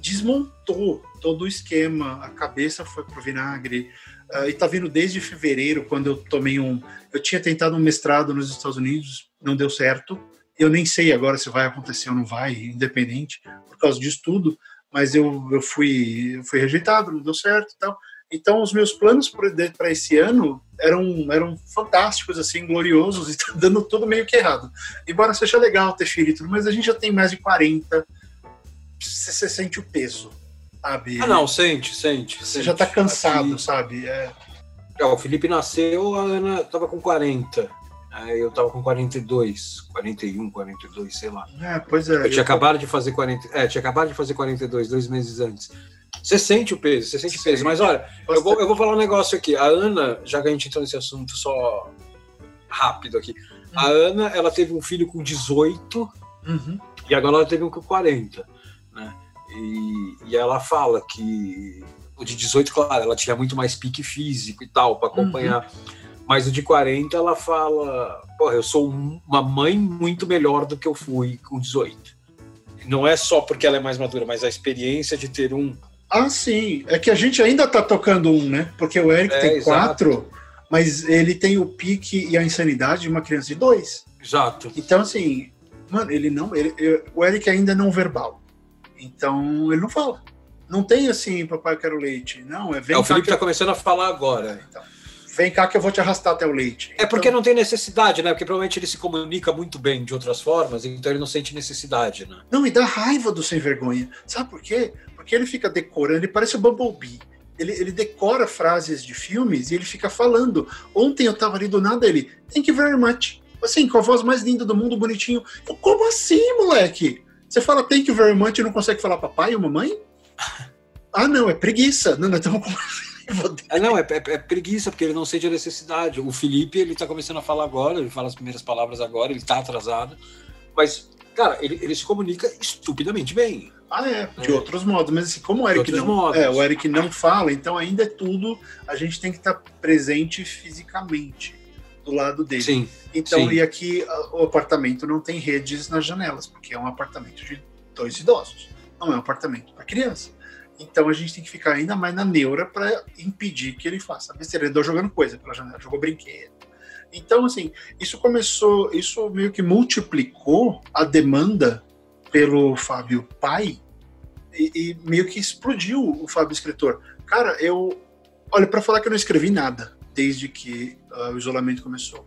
desmontou todo o esquema, a cabeça foi pro vinagre. Uh, e tá vindo desde fevereiro, quando eu tomei um. Eu tinha tentado um mestrado nos Estados Unidos, não deu certo. Eu nem sei agora se vai acontecer ou não vai, independente, por causa disso tudo. Mas eu, eu fui, fui rejeitado, não deu certo e tal. Então, os meus planos para esse ano eram, eram fantásticos, assim, gloriosos, e tá dando tudo meio que errado. Embora seja legal ter filho tudo, mas a gente já tem mais de 40, você sente o peso, sabe? Ah, não, sente, sente. Você sente. já tá cansado, sabe? É. é. o Felipe nasceu, a Ana tava com 40. Aí eu tava com 42, 41, 42, sei lá. É, pois é. Eu, eu tinha tô... acabado de fazer 40. É, tinha acabado de fazer 42, dois meses antes. Você sente o peso, você sente o peso. Mas olha, eu vou, eu vou falar um negócio aqui. A Ana, já que a gente entrou nesse assunto só rápido aqui. Uhum. A Ana, ela teve um filho com 18 uhum. e agora ela teve um com 40. Né? E, e ela fala que o de 18, claro, ela tinha muito mais pique físico e tal para acompanhar. Uhum. Mas o de 40, ela fala: Porra, eu sou uma mãe muito melhor do que eu fui com 18. Não é só porque ela é mais madura, mas a experiência de ter um ah, sim. É que a gente ainda tá tocando um, né? Porque o Eric é, tem exato. quatro, mas ele tem o pique e a insanidade de uma criança de dois. Exato. Então, assim, mano, ele não. Ele, o Eric ainda é não verbal. Então, ele não fala. Não tem assim, papai, eu quero leite. Não, é vem é, O Felipe tá começando a falar agora. Então, vem cá que eu vou te arrastar até o leite. É porque então... não tem necessidade, né? Porque provavelmente ele se comunica muito bem de outras formas, então ele não sente necessidade, né? Não, e dá raiva do sem vergonha. Sabe por quê? Porque ele fica decorando, ele parece o Bumblebee. Ele, ele decora frases de filmes e ele fica falando. Ontem eu tava ali do nada, ele, thank you very much. Assim, com a voz mais linda do mundo, bonitinho. Eu, como assim, moleque? Você fala thank you very much e não consegue falar papai ou mamãe? ah, não, é preguiça. Não, não, então é, não, é, é, é, preguiça, porque ele não sente a necessidade. O Felipe, ele tá começando a falar agora, ele fala as primeiras palavras agora, ele tá atrasado. Mas, cara, ele, ele se comunica estupidamente bem. Ah, é, de é. outros modos, mas assim, como o Eric não, é, o Eric não fala, então ainda é tudo, a gente tem que estar presente fisicamente do lado dele. Sim. Então, sim. e aqui o apartamento não tem redes nas janelas, porque é um apartamento de dois idosos, não é um apartamento para criança. Então a gente tem que ficar ainda mais na neura para impedir que ele faça besteira. Ele andou jogando coisa pela janela, jogou brinquedo. Então, assim, isso começou, isso meio que multiplicou a demanda pelo Fábio pai e, e, meio que explodiu o Fábio escritor. Cara, eu. Olha, para falar que eu não escrevi nada desde que uh, o isolamento começou.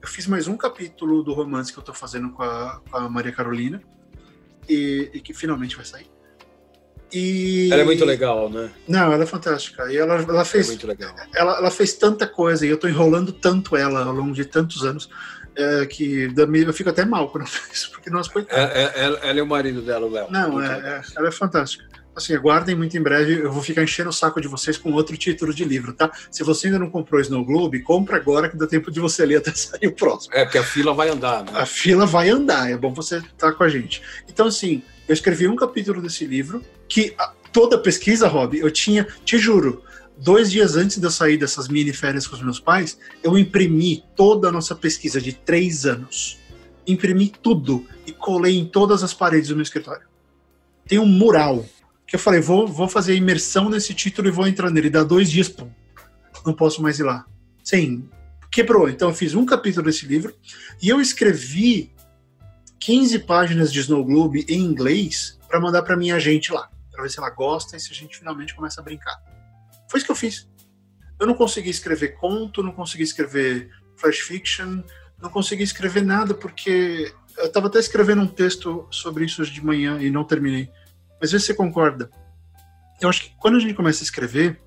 Eu fiz mais um capítulo do romance que eu tô fazendo com a, com a Maria Carolina e, e, que finalmente vai sair. E... Ela é muito legal, né? Não, ela é fantástica. E ela, ela fez. É muito legal. Ela, ela fez tanta coisa e eu tô enrolando tanto ela ao longo de tantos anos é, que eu fico até mal quando eu isso, porque nós coitados. É, é, ela, ela é o marido dela, o Léo. Não, é, é, ela é fantástica. Assim, aguardem muito em breve, eu vou ficar enchendo o saco de vocês com outro título de livro, tá? Se você ainda não comprou Snow Globe, compra agora que dá tempo de você ler até sair o próximo. É, porque a fila vai andar, né? A fila vai andar, é bom você estar com a gente. Então, assim, eu escrevi um capítulo desse livro que toda pesquisa, Rob, eu tinha, te juro, dois dias antes de eu sair dessas mini férias com os meus pais, eu imprimi toda a nossa pesquisa de três anos. Imprimi tudo e colei em todas as paredes do meu escritório. Tem um mural que eu falei, vou, vou fazer imersão nesse título e vou entrar nele. Dá dois dias, pum, não posso mais ir lá. Sim, quebrou. Então eu fiz um capítulo desse livro e eu escrevi 15 páginas de Snow Globe em inglês para mandar para minha agente lá, para ver se ela gosta e se a gente finalmente começa a brincar. Foi isso que eu fiz. Eu não consegui escrever conto, não consegui escrever flash fiction, não consegui escrever nada porque eu estava até escrevendo um texto sobre isso hoje de manhã e não terminei. Mas vê se você concorda. Eu acho que quando a gente começa a escrever,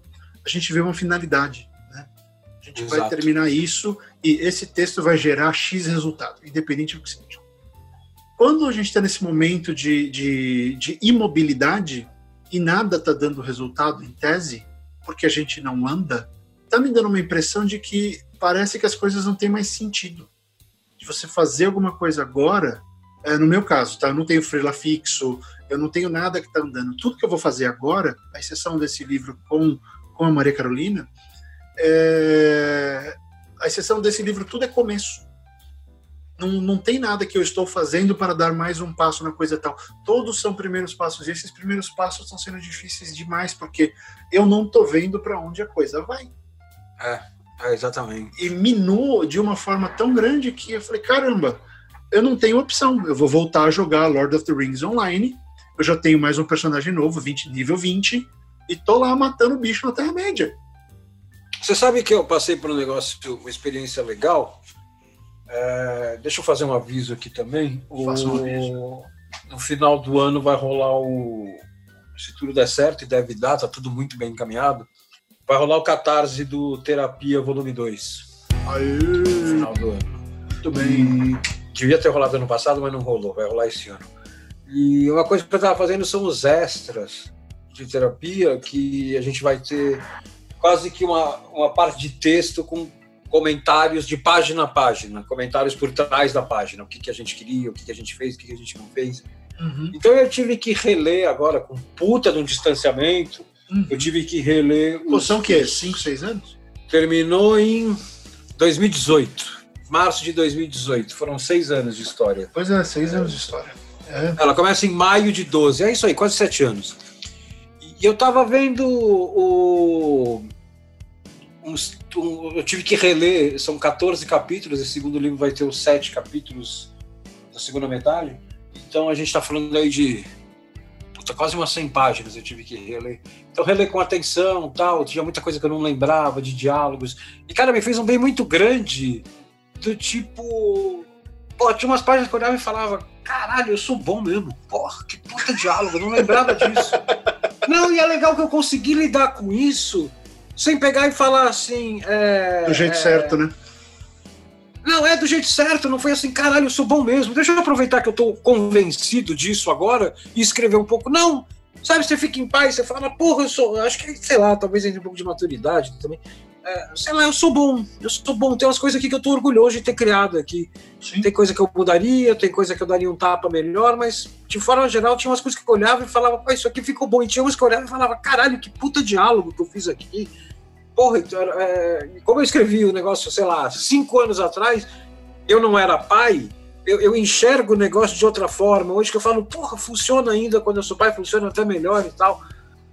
a gente vê uma finalidade. Né? A gente Exato. vai terminar isso e esse texto vai gerar X resultado, independente do que seja. Quando a gente está nesse momento de, de, de imobilidade e nada está dando resultado em tese, porque a gente não anda, tá me dando uma impressão de que parece que as coisas não têm mais sentido. De você fazer alguma coisa agora é, no meu caso, tá? Eu não tenho freela fixo, eu não tenho nada que está andando. Tudo que eu vou fazer agora, a exceção desse livro com, com a Maria Carolina, é, a exceção desse livro, tudo é começo. Não, não tem nada que eu estou fazendo para dar mais um passo na coisa tal. Todos são primeiros passos. E esses primeiros passos estão sendo difíceis demais, porque eu não estou vendo para onde a coisa vai. É, é, exatamente. E minou de uma forma tão grande que eu falei: caramba, eu não tenho opção. Eu vou voltar a jogar Lord of the Rings online. Eu já tenho mais um personagem novo, 20, nível 20, e tô lá matando bicho na Terra-média. Você sabe que eu passei por um negócio, uma experiência legal. É, deixa eu fazer um aviso aqui também. O, um aviso. No final do ano vai rolar o. Se tudo der certo e deve dar, tá tudo muito bem encaminhado. Vai rolar o catarse do Terapia Volume 2. Aê! No final do ano. Muito bem. E devia ter rolado ano passado, mas não rolou, vai rolar esse ano. E uma coisa que eu estava fazendo são os extras de terapia, que a gente vai ter quase que uma, uma parte de texto com comentários de página a página, comentários por trás da página, o que, que a gente queria, o que, que a gente fez, o que, que a gente não fez. Uhum. Então eu tive que reler agora, com puta de um distanciamento, Uhum. eu tive que reler. Pô, são o quê? 5, 6 anos? Terminou em 2018, março de 2018. Foram seis anos de história. Pois é, 6 anos de história. É. Ela começa em maio de 12. É isso aí, quase sete anos. E eu tava vendo o. uns- um- eu tive que reler, são 14 capítulos, esse segundo livro vai ter os sete capítulos da segunda metade. Então a gente tá falando aí de. Puta, quase umas 100 páginas eu tive que reler. Então reler com atenção tal, tinha muita coisa que eu não lembrava de diálogos. E cara, me fez um bem muito grande, do tipo. Pô, tinha umas páginas que eu olhava e falava, caralho, eu sou bom mesmo. Porra, que puta diálogo, eu não lembrava disso. Não, e é legal que eu consegui lidar com isso sem pegar e falar assim. é, Do jeito é, certo, né? Não, é do jeito certo, não foi assim, caralho, eu sou bom mesmo. Deixa eu aproveitar que eu tô convencido disso agora e escrever um pouco. Não, sabe, você fica em paz, você fala, porra, eu sou. Acho que, sei lá, talvez entre um pouco de maturidade também. É, sei lá, eu sou bom, eu sou bom. Tem umas coisas aqui que eu tô orgulhoso de ter criado aqui. Sim. Tem coisa que eu mudaria, tem coisa que eu daria um tapa melhor, mas de forma geral tinha umas coisas que eu olhava e falava, pô, isso aqui ficou bom. E tinha umas que eu olhava e falava, caralho, que puta diálogo que eu fiz aqui. Porra, então, é, como eu escrevi o negócio, sei lá, cinco anos atrás, eu não era pai, eu, eu enxergo o negócio de outra forma. Hoje que eu falo, porra, funciona ainda quando eu sou pai, funciona até melhor e tal.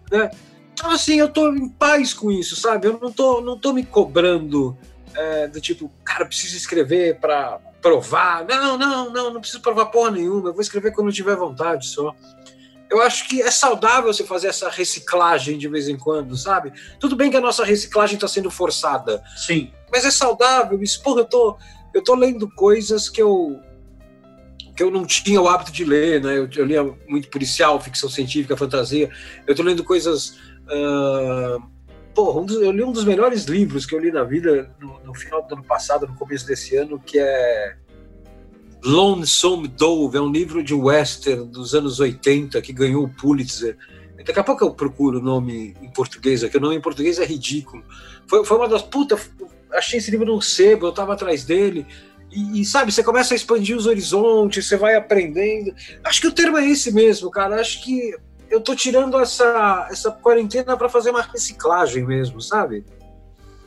Né? Então, assim, eu tô em paz com isso, sabe? Eu não tô, não tô me cobrando é, do tipo, cara, preciso escrever para provar. Não, não, não, não preciso provar porra nenhuma. Eu vou escrever quando eu tiver vontade só. Eu acho que é saudável você fazer essa reciclagem de vez em quando, sabe? Tudo bem que a nossa reciclagem está sendo forçada, Sim. mas é saudável. Isso, porra, eu tô, eu tô lendo coisas que eu que eu não tinha o hábito de ler, né? Eu, eu lia muito policial, ficção científica, fantasia. Eu tô lendo coisas. ah, porra, um dos- eu li um dos melhores livros que eu li na vida no, no final do ano passado, no começo desse ano, que é Lonesome Dove. É um livro de western dos anos 80 que ganhou o Pulitzer. Daqui a pouco eu procuro o nome em português aqui. O nome em português é ridículo. Foi, foi uma das. Puta, achei esse livro no sebo, eu tava atrás dele. E, e, sabe, você começa a expandir os horizontes, você vai aprendendo. Acho que o termo é esse mesmo, cara. Acho que eu tô tirando essa, essa quarentena para fazer uma reciclagem mesmo, sabe?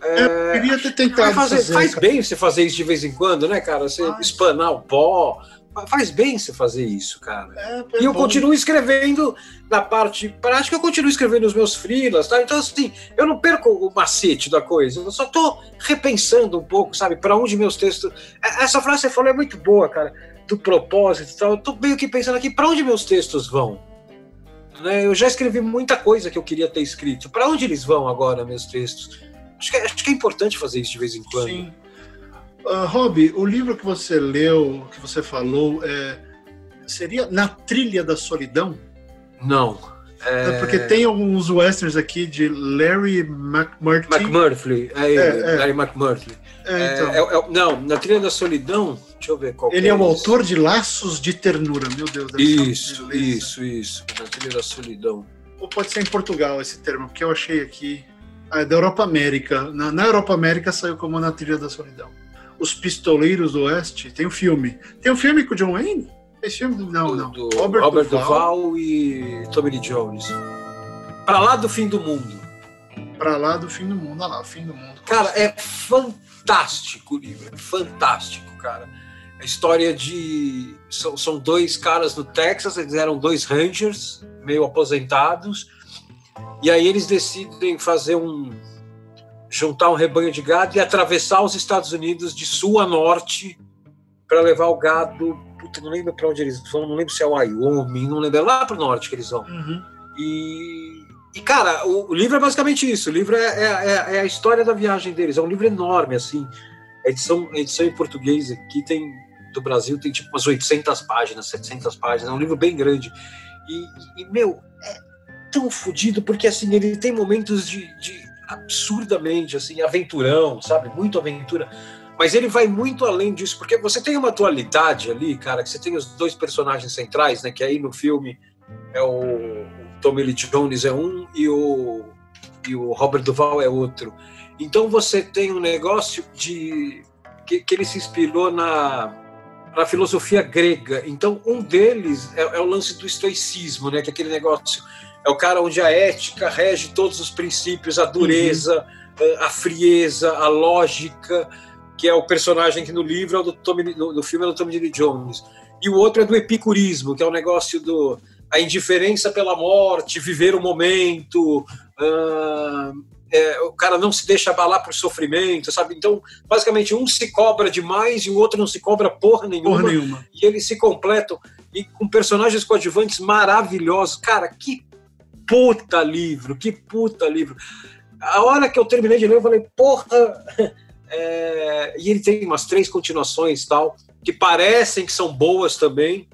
Eu queria ter tentado fazer- fazer. faz cara. bem você fazer isso de vez em quando, né, cara? Você espanar o pó. Faz bem você fazer isso, cara. É, é E eu bom. continuo escrevendo na parte prática, eu continuo escrevendo os meus freelas, tá? Então, assim, eu não perco o macete da coisa, eu só tô repensando um pouco, sabe, para onde meus textos. É- Essa frase que você falou é muito boa, cara, do propósito e tal. Eu tô meio que pensando aqui, para onde meus textos vão? Né? Eu já escrevi muita coisa que eu queria ter escrito. Para onde eles vão agora, meus textos? Acho que, é- acho que é importante fazer isso de vez em quando. Sim. Ah, Rob, o livro que você leu, que você falou, é, seria Na Trilha da Solidão? Não. É... Porque tem alguns westerns aqui de Larry McMurtry. McMurphy, é ele, É, é. Larry McMurphy. É, então. É, é- é- não, na Trilha da Solidão, deixa eu ver qual Ele é o autor de Laços de Ternura, meu Deus. Isso, isso, isso. Na Trilha da Solidão. Ou pode ser em Portugal esse termo, porque eu achei aqui. Ah, é da Europa América. Na, na Europa América saiu como Na Trilha da Solidão. Os Pistoleiros do Oeste, tem um filme. Tem um filme com o John Wayne? Esse filme, não, não. Do Robert, Robert Duval. Duval e Tommy Lee Jones. Pra lá do fim do mundo. Pra lá do fim do mundo, olha lá, o fim do mundo. Cara, é fantástico o livro, é fantástico, cara. A história de. São, são dois caras no Texas, eles eram dois Rangers, meio aposentados, e aí eles decidem fazer um. juntar um rebanho de gado e atravessar os Estados Unidos de sul a norte para levar o gado. Puta, não lembro para onde eles vão, não lembro se é o Wyoming, não lembro, é lá para o norte que eles vão. Uhum. E, e, cara, o, o, livro é basicamente isso. O livro é, é, é, é, a história da viagem deles. É um livro enorme, assim. A edição, a edição em português aqui tem, do Brasil tem tipo umas 800 páginas, 700 páginas. É um livro bem grande. E, e meu, é tão fodido porque, assim, ele tem momentos de, de absurdamente, assim, aventurão, sabe? Muito aventura. Mas ele vai muito além disso, porque você tem uma atualidade ali, cara, que você tem os dois personagens centrais, né? Que aí no filme é o, Tommy Lee Jones é um e o, e o Robert Duval é outro. Então você tem um negócio de que, que ele se inspirou na, na filosofia grega. Então um deles é, é o lance do estoicismo, né? Que é aquele negócio é o cara onde a ética rege todos os princípios, a dureza, uhum. a frieza, a lógica que é o personagem que no livro é o do Tommy, no, filme é do Tommy Lee Jones. E o outro é do epicurismo, que é o negócio do a indiferença pela morte, viver o momento, uh, é, o cara não se deixa abalar por sofrimento, sabe? Então, basicamente, um se cobra demais e o outro não se cobra porra nenhuma. Porra nenhuma. E eles se completam. E com personagens coadjuvantes maravilhosos. Cara, que puta livro, que puta livro. A hora que eu terminei de ler, eu falei, porra é, e ele tem umas três continuações tal, que parecem que são boas também.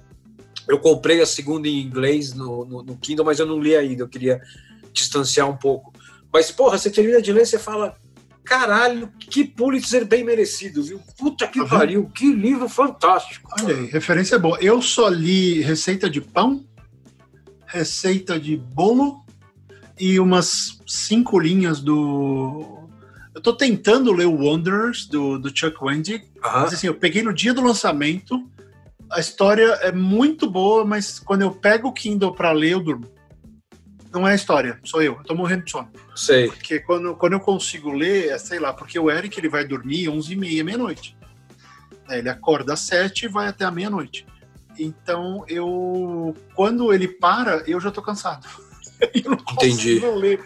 Eu comprei a segunda em inglês no, no, no Kindle, mas eu não li ainda, eu queria distanciar um pouco. Mas, porra, você termina de ler e você fala: caralho, que Pulitzer bem merecido, viu? Puta que tá pariu, que livro fantástico. Olha aí, referência boa. Eu só li receita de pão, receita de bolo e umas cinco linhas do eu tô tentando ler o Wanderers, do, do Chuck Wendig, mas assim, eu peguei no dia do lançamento, a história é muito boa, mas quando eu pego o Kindle para ler, eu durmo. Não é a história, sou eu, eu tô morrendo de sono. Sei. Porque quando, quando eu consigo ler, é, sei lá, porque o Eric ele vai dormir 11h30, meia-noite. É, ele acorda às 7 e vai até a meia-noite. Então, eu. Quando ele para, eu já tô cansado. eu não Entendi. ler.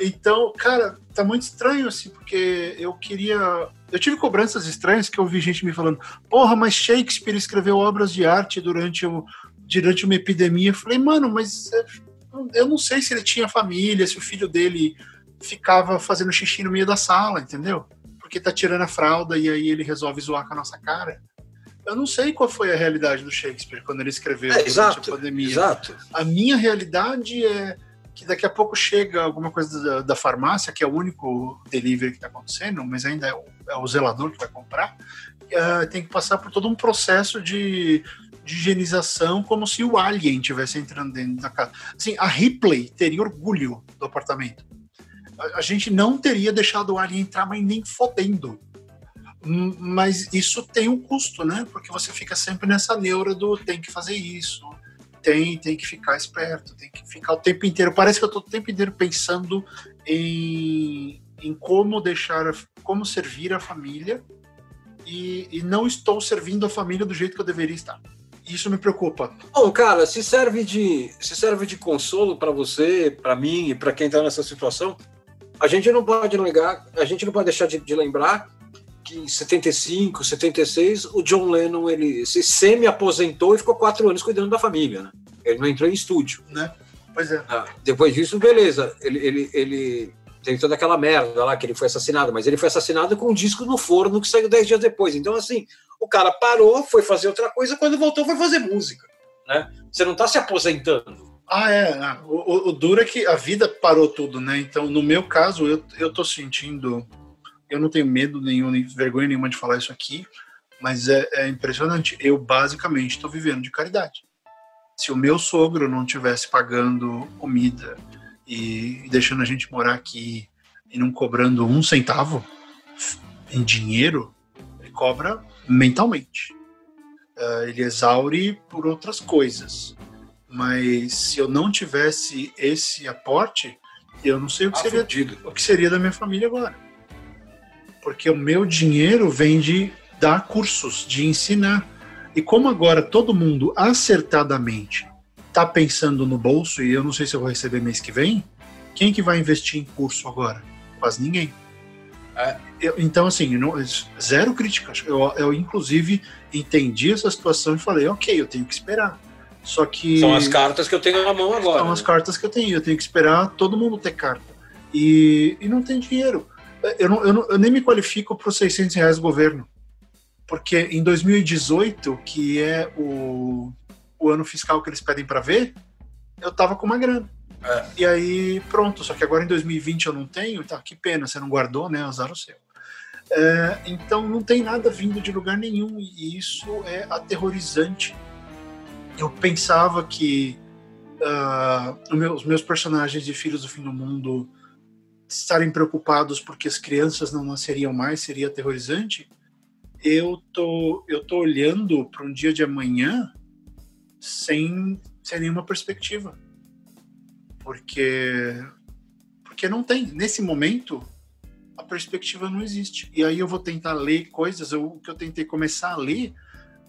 Então, cara, tá muito estranho, assim, porque eu queria. Eu tive cobranças estranhas que eu vi gente me falando: porra, mas Shakespeare escreveu obras de arte durante, o, durante uma epidemia. Eu falei, mano, mas é, eu não sei se ele tinha família, se o filho dele ficava fazendo xixi no meio da sala, entendeu? Porque tá tirando a fralda e aí ele resolve zoar com a nossa cara. Eu não sei qual foi a realidade do Shakespeare quando ele escreveu é, exato, a pandemia. Exato. A minha realidade é que daqui a pouco chega alguma coisa da, da farmácia, que é o único delivery que está acontecendo, mas ainda é o, é o, zelador que vai comprar, uh, tem que passar por todo um processo de, de higienização, como se o alien estivesse entrando dentro da casa. Assim, a Ripley teria orgulho do apartamento. A, a gente não teria deixado o alien entrar, mas nem fodendo mas isso tem um custo, né? Porque você fica sempre nessa neura do tem que fazer isso, tem, tem que ficar esperto, tem que ficar o tempo inteiro. Parece que eu estou o tempo inteiro pensando em, em como deixar, como servir a família e, e não estou servindo a família do jeito que eu deveria estar. Isso me preocupa. Bom, cara, se serve de, se serve de consolo para você, para mim e para quem está nessa situação, a gente não pode negar, a gente não pode deixar de, de lembrar que em 75, 76, o John Lennon ele se semi-aposentou e ficou quatro anos cuidando da família. Né? Ele não entrou em estúdio. Né? Pois é. Ah, depois disso, beleza. Ele, ele, ele teve toda aquela merda lá que ele foi assassinado, mas ele foi assassinado com um disco no forno que saiu dez dias depois. Então, assim, o cara parou, foi fazer outra coisa, quando voltou foi fazer música. Né? Você não está se aposentando. Ah, é. Ah, o, o, o duro é que a vida parou tudo, né? Então, no meu caso, eu, eu tô sentindo eu não tenho medo nenhum, nem vergonha nenhuma de falar isso aqui, mas é, é impressionante. Eu basicamente estou vivendo de caridade. Se o meu sogro não tivesse pagando comida e deixando a gente morar aqui e não cobrando um centavo em dinheiro, ele cobra mentalmente. Uh, ele exaure por outras coisas. Mas se eu não tivesse esse aporte, eu não sei o que, ah, seria, o que seria da minha família agora. Porque o meu dinheiro vem de dar cursos, de ensinar. E como agora todo mundo acertadamente está pensando no bolso, e eu não sei se eu vou receber mês que vem, quem que vai investir em curso agora? Quase ninguém. É, eu, então, assim, não, zero críticas. Eu, eu, inclusive, entendi essa situação e falei, ok, eu tenho que esperar. Só que. São as cartas que eu tenho na mão agora. São né? as cartas que eu tenho. Eu tenho que esperar todo mundo ter carta. E, e não tem dinheiro. Eu, não, eu, não, eu nem me qualifico para os 600 reais do governo. Porque em 2018, que é o, o ano fiscal que eles pedem para ver, eu tava com uma grana. É. E aí, pronto. Só que agora em 2020 eu não tenho, tá? Que pena, você não guardou, né? Azar o seu. É, então não tem nada vindo de lugar nenhum e isso é aterrorizante. Eu pensava que uh, os meus personagens de Filhos do Fim do Mundo estarem preocupados porque as crianças não nasceriam mais seria aterrorizante. Eu tô, eu tô olhando para um dia de amanhã sem, sem nenhuma perspectiva. Porque porque não tem. Nesse momento a perspectiva não existe. E aí eu vou tentar ler coisas o que eu tentei começar a ler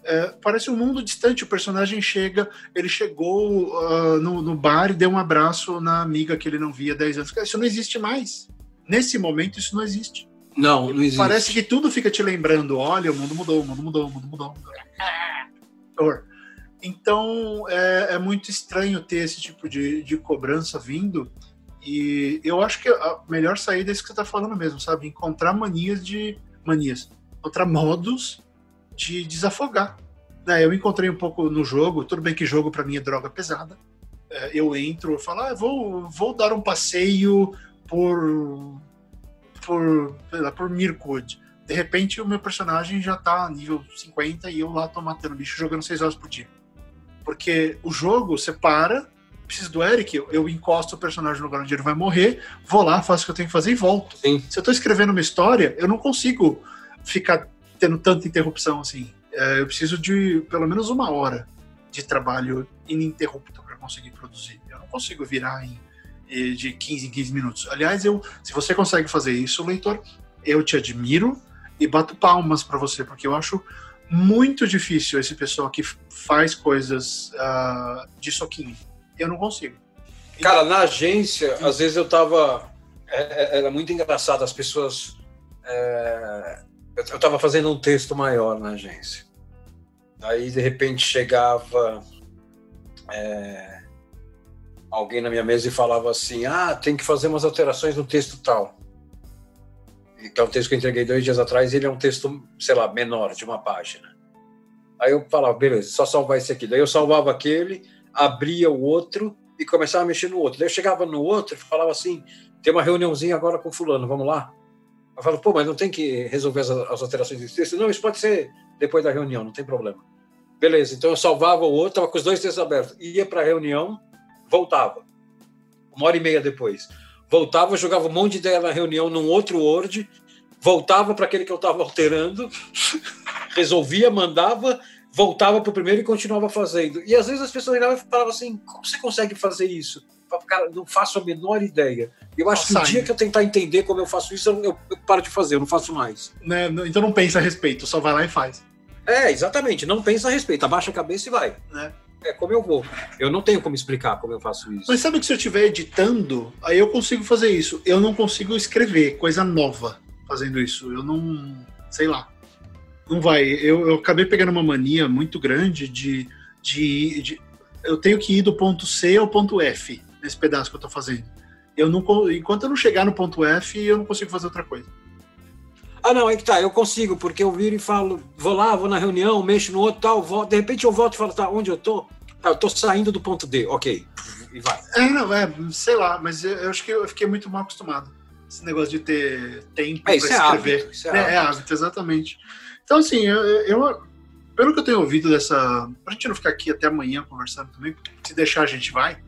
é, parece um mundo distante o personagem chega ele chegou uh, no, no, bar e deu um abraço na amiga que ele não via 10 anos isso não existe mais nesse momento isso não existe não, não existe. Parece que tudo fica te lembrando, olha, o mundo mudou, o mundo mudou, o mundo mudou. O mundo mudou. Então é, é, muito estranho ter esse tipo de, de cobrança vindo. E eu acho que a melhor saída é isso que você está falando mesmo, sabe? Encontrar manias de. manias. Encontrar modos de desafogar. Né? Eu encontrei um pouco no jogo, tudo bem que jogo para mim é droga pesada. É, eu entro, eu falo, ah, vou, vou dar um passeio por. por. Lá, por Mirkwood. De repente o meu personagem já tá nível 50 e eu lá tô matando bicho jogando 6 horas por dia. Porque o jogo, você para, preciso do Eric, eu encosto o personagem no lugar onde ele vai morrer, vou lá, faço o que eu tenho que fazer e volto. Sim. Se eu estou escrevendo uma história, eu não consigo ficar tendo tanta interrupção assim. É, eu preciso de pelo menos uma hora de trabalho ininterrupto para conseguir produzir. Eu não consigo virar em, de 15 em 15 minutos. Aliás, eu, se você consegue fazer isso, leitor, eu te admiro e bato palmas para você, porque eu acho muito difícil esse pessoal que faz coisas uh, de soquinho. Eu não consigo. Cara, na agência, às vezes eu tava. É, é, era muito engraçado, as pessoas. É, eu tava fazendo um texto maior na agência. Aí, de repente, chegava é, alguém na minha mesa e falava assim: Ah, tem que fazer umas alterações no texto tal que é um texto que eu entreguei dois dias atrás, ele é um texto, sei lá, menor, de uma página. Aí eu falava, beleza, só salvar esse aqui. Daí eu salvava aquele, abria o outro e começava a mexer no outro. Daí eu chegava no outro e falava assim, tem uma reuniãozinha agora com fulano, vamos lá? Eu falo, pô, mas não tem que resolver as, as alterações desse texto? Não, isso pode ser depois da reunião, não tem problema. Beleza, então eu salvava o outro, estava com os dois textos abertos, ia para a reunião, voltava. Uma hora e meia depois voltava, jogava um monte de ideia na reunião num outro Word, voltava para aquele que eu estava alterando, resolvia, mandava, voltava para o primeiro e continuava fazendo. E às vezes as pessoas olhavam e falavam assim: como você consegue fazer isso? Cara, não faço a menor ideia. Eu acho que o dia que eu tentar entender como eu faço isso, eu, eu paro de fazer, eu não faço mais. Né? Então não pensa a respeito, só vai lá e faz. É, exatamente, não pensa a respeito, abaixa a cabeça e vai. Né? é como eu vou. Eu não tenho como explicar como eu faço isso. Mas sabe que se eu estiver editando, aí eu consigo fazer isso. Eu não consigo escrever coisa nova fazendo isso. Eu não. sei lá. Não vai. Eu, eu acabei pegando uma mania muito grande de, de, de, Eu tenho que ir do ponto C ao ponto F nesse pedaço que eu tô fazendo. Eu não, enquanto eu não chegar no ponto F, eu não consigo fazer outra coisa. Ah, não, é que tá, eu consigo, porque eu viro e falo, vou lá, vou na reunião, mexo no outro, tal, volto, de repente eu volto e falo, tá, onde eu tô? Ah, eu tô saindo do ponto D, ok, e vai. É, não, é, sei lá, mas eu, eu acho que eu fiquei muito mal acostumado. Esse negócio de ter tempo é, para é escrever. Hábito, isso é, é, hábito. é, hábito. exatamente. Então, assim, eu, eu, pelo que eu tenho ouvido dessa. Pra gente não ficar aqui até amanhã conversando também, se deixar a gente vai.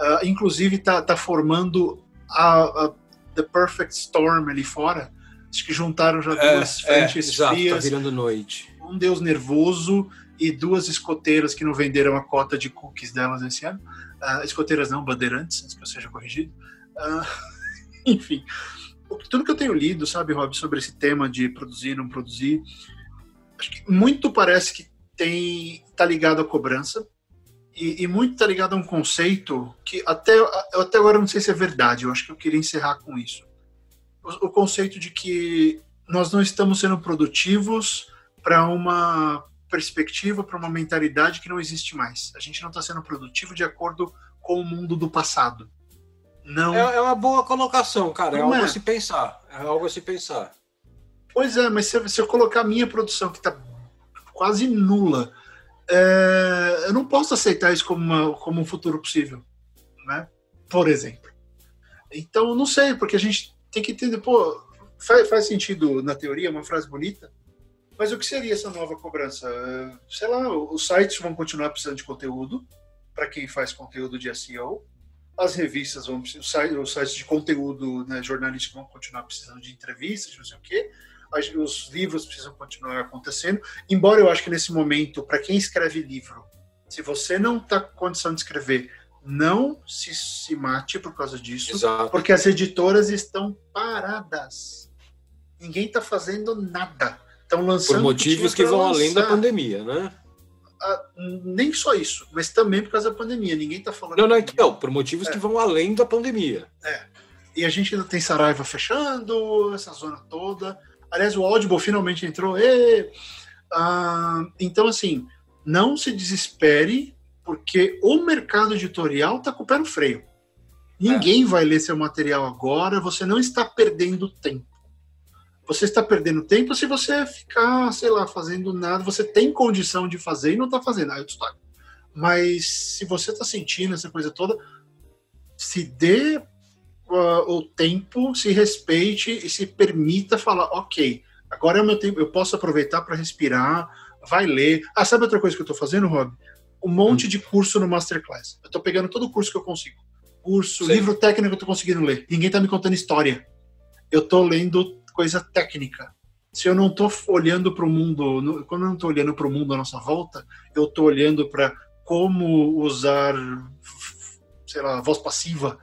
Uh, inclusive, tá, tá formando a, a The Perfect Storm ali fora Acho que juntaram já é, duas é, frentes é, exato, Tá virando noite. Um deus nervoso e duas escoteiras que não venderam a cota de cookies delas esse ano. Uh, escoteiras não, bandeirantes, antes que eu seja corrigido. Uh, enfim, tudo que eu tenho lido, sabe, Rob, sobre esse tema de produzir, não produzir, acho que muito parece que tem tá ligado à cobrança e, e muito tá ligado a um conceito que até, até agora não sei se é verdade, eu acho que eu queria encerrar com isso. O, o conceito de que nós não estamos sendo produtivos para uma perspectiva, para uma mentalidade que não existe mais. A gente não está sendo produtivo de acordo com o mundo do passado. Não. É, é uma boa colocação, cara. É é algo é. a se pensar. É algo a se pensar. Pois é, mas se, se eu colocar a minha produção, que está quase nula, é, eu não posso aceitar isso como, uma, como um futuro possível, né? Por exemplo. Então, não sei, porque a gente tem que entender, pô, faz, faz sentido na teoria, uma frase bonita, mas o que seria essa nova cobrança? Sei lá, os sites vão continuar precisando de conteúdo para quem faz conteúdo de SEO. As revistas vão os sites de conteúdo né, jornalístico vão continuar precisando de entrevistas, não sei o quê. Os livros precisam continuar acontecendo. Embora eu acho que nesse momento, para quem escreve livro, se você não está com condição de escrever, não se, se mate por causa disso, Exato. porque as editoras estão paradas. Ninguém está fazendo nada. Estão lançando. Por motivos que, que vão além da pandemia, né? Ah, nem só isso, mas também por causa da pandemia. Ninguém está falando. Não, não, então, por motivos é. que vão além da pandemia. É. E a gente ainda tem Saraiva fechando, essa zona toda. Aliás, o Audible finalmente entrou. Ah, então, assim, não se desespere, porque o mercado editorial está com o pé no freio. Ninguém é. vai ler seu material agora, você não está perdendo tempo. Você está perdendo tempo se você ficar, sei lá, fazendo nada. Você tem condição de fazer e não está fazendo. Aí eu estou. Mas se você está sentindo essa coisa toda, se dê uh, o tempo, se respeite e se permita falar, ok, agora é o meu tempo, eu posso aproveitar para respirar, vai ler. Ah, sabe outra coisa que eu estou fazendo, Rob? Um monte de curso no Masterclass. Eu estou pegando todo o curso que eu consigo. Curso, Sim. livro técnico que eu estou conseguindo ler. Ninguém está me contando história. Eu estou lendo coisa técnica. Se eu não estou olhando para o mundo, quando eu não estou olhando para o mundo à nossa volta, eu estou olhando para como usar, sei lá, voz passiva,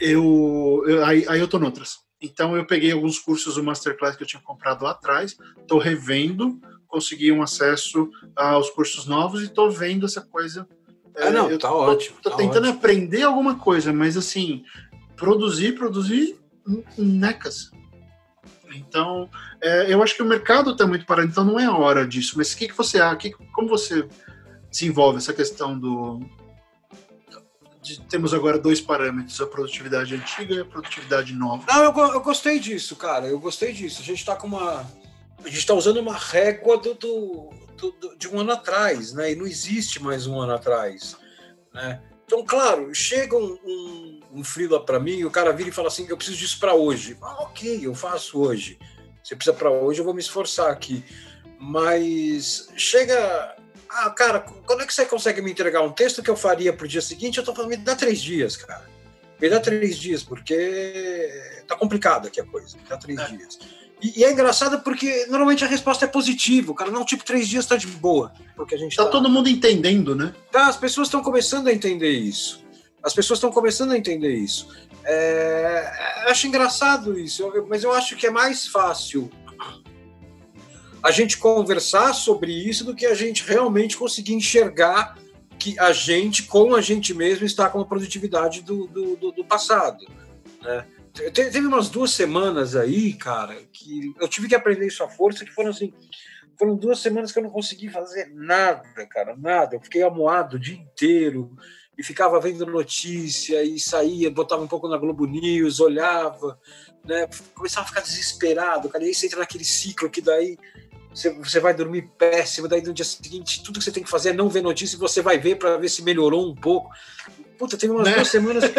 eu, eu aí, aí eu estou noutras. Então eu peguei alguns cursos do Masterclass que eu tinha comprado lá atrás, estou revendo, consegui um acesso aos cursos novos e estou vendo essa coisa. Ah, não, é, tá ótimo. Estou tá tentando ótimo. aprender alguma coisa, mas assim, produzir, produzir necas. Então, é, eu acho que o mercado está muito parado, então não é a hora disso. Mas o que, que você acha? Que, como você desenvolve essa questão do. De, temos agora dois parâmetros, a produtividade antiga e a produtividade nova. Não, eu, eu gostei disso, cara. Eu gostei disso. A gente está com uma. A gente está usando uma régua do, do, do, de um ano atrás, né? E não existe mais um ano atrás. Né? Então, claro, chega um, um, um para mim, o cara vira e fala assim: eu preciso disso para hoje. Ah, ok, eu faço hoje. Você precisa para hoje, eu vou me esforçar aqui. Mas chega. Ah, cara, quando é que você consegue me entregar um texto que eu faria para o dia seguinte? Eu tô falando, me dá três dias, cara. Me dá três dias, porque tá complicado aqui a coisa. Me dá três é. dias. E, e, é engraçado porque normalmente a resposta é positiva. O cara, não, tipo, três dias tá de boa. Porque a gente tá, tá... todo mundo entendendo, né? Tá, as pessoas estão começando a entender isso. As pessoas estão começando a entender isso. É... Eu acho engraçado isso, mas eu acho que é mais fácil a gente conversar sobre isso do que a gente realmente conseguir enxergar que a gente, com a gente mesmo, está com a produtividade do, do, do, do passado. Né? Teve umas duas semanas aí, cara, que eu tive que aprender isso à força, que foram assim. Foram duas semanas que eu não consegui fazer nada, cara, nada. Eu fiquei amuado o dia inteiro e ficava vendo notícia e saía, botava um pouco na Globo News, olhava, né? Começava a ficar desesperado, cara. E aí você entra naquele ciclo que daí você, você vai dormir péssimo, daí no dia seguinte tudo que você tem que fazer é não ver notícia e você vai ver para ver se melhorou um pouco. Puta, tem umas né? duas semanas.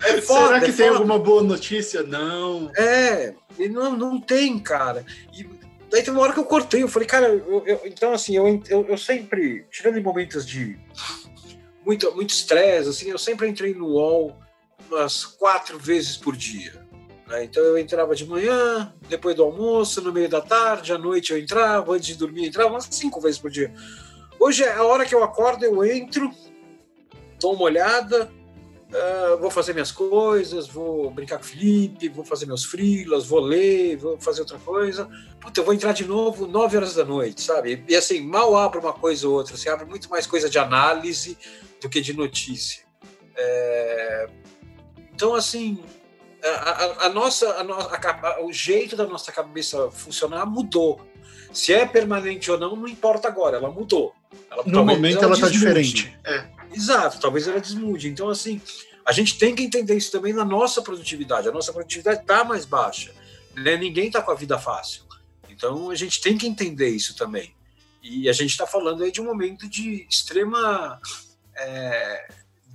É foda, Será que é tem foda. alguma boa notícia? Não. É, não, não tem, cara. E daí tem uma hora que eu cortei, eu falei, cara, eu, eu, então assim, eu, eu, eu, sempre, tirando em momentos de muito muito estresse, assim, eu sempre entrei no UOL umas quatro vezes por dia. Né? Então eu entrava de manhã, depois do almoço, no meio da tarde, à noite eu entrava, antes de dormir eu entrava umas cinco vezes por dia. Hoje é a hora que eu acordo, eu entro, dou uma olhada, Uh, vou fazer minhas coisas, vou brincar com o Felipe, vou fazer meus frilas, vou ler, vou fazer outra coisa. Puta, eu vou entrar de novo 9 horas da noite, sabe? E assim, mal abre uma coisa ou outra, assim, abre muito mais coisa de análise do que de notícia. É... Então, assim, a, a, a nossa, a, o jeito da nossa cabeça funcionar mudou. Se é permanente ou não, não importa agora, ela mudou. Ela, no momento ela está diferente. É. Exato, talvez ela desmude. Então, assim, a gente tem que entender isso também na nossa produtividade. A nossa produtividade está mais baixa. Né? Ninguém está com a vida fácil. Então, a gente tem que entender isso também. E a gente está falando aí de um momento de extrema é,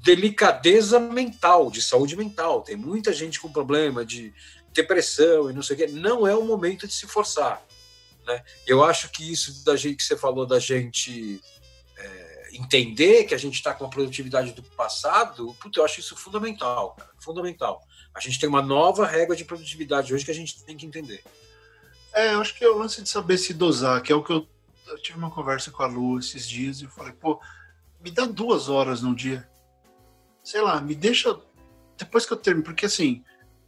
delicadeza mental, de saúde mental. Tem muita gente com problema de depressão e não sei o quê. Não é o momento de se forçar. Né? Eu acho que isso da gente que você falou da gente entender que a gente está com a produtividade do passado, puta, eu acho isso fundamental, cara, fundamental. A gente tem uma nova regra de produtividade hoje que a gente tem que entender. É, eu acho que é o lance de saber se dosar, que é o que eu, eu tive uma conversa com a Lu esses dias e eu falei, pô, me dá duas horas no dia. Sei lá, me deixa. Depois que eu termino, porque assim,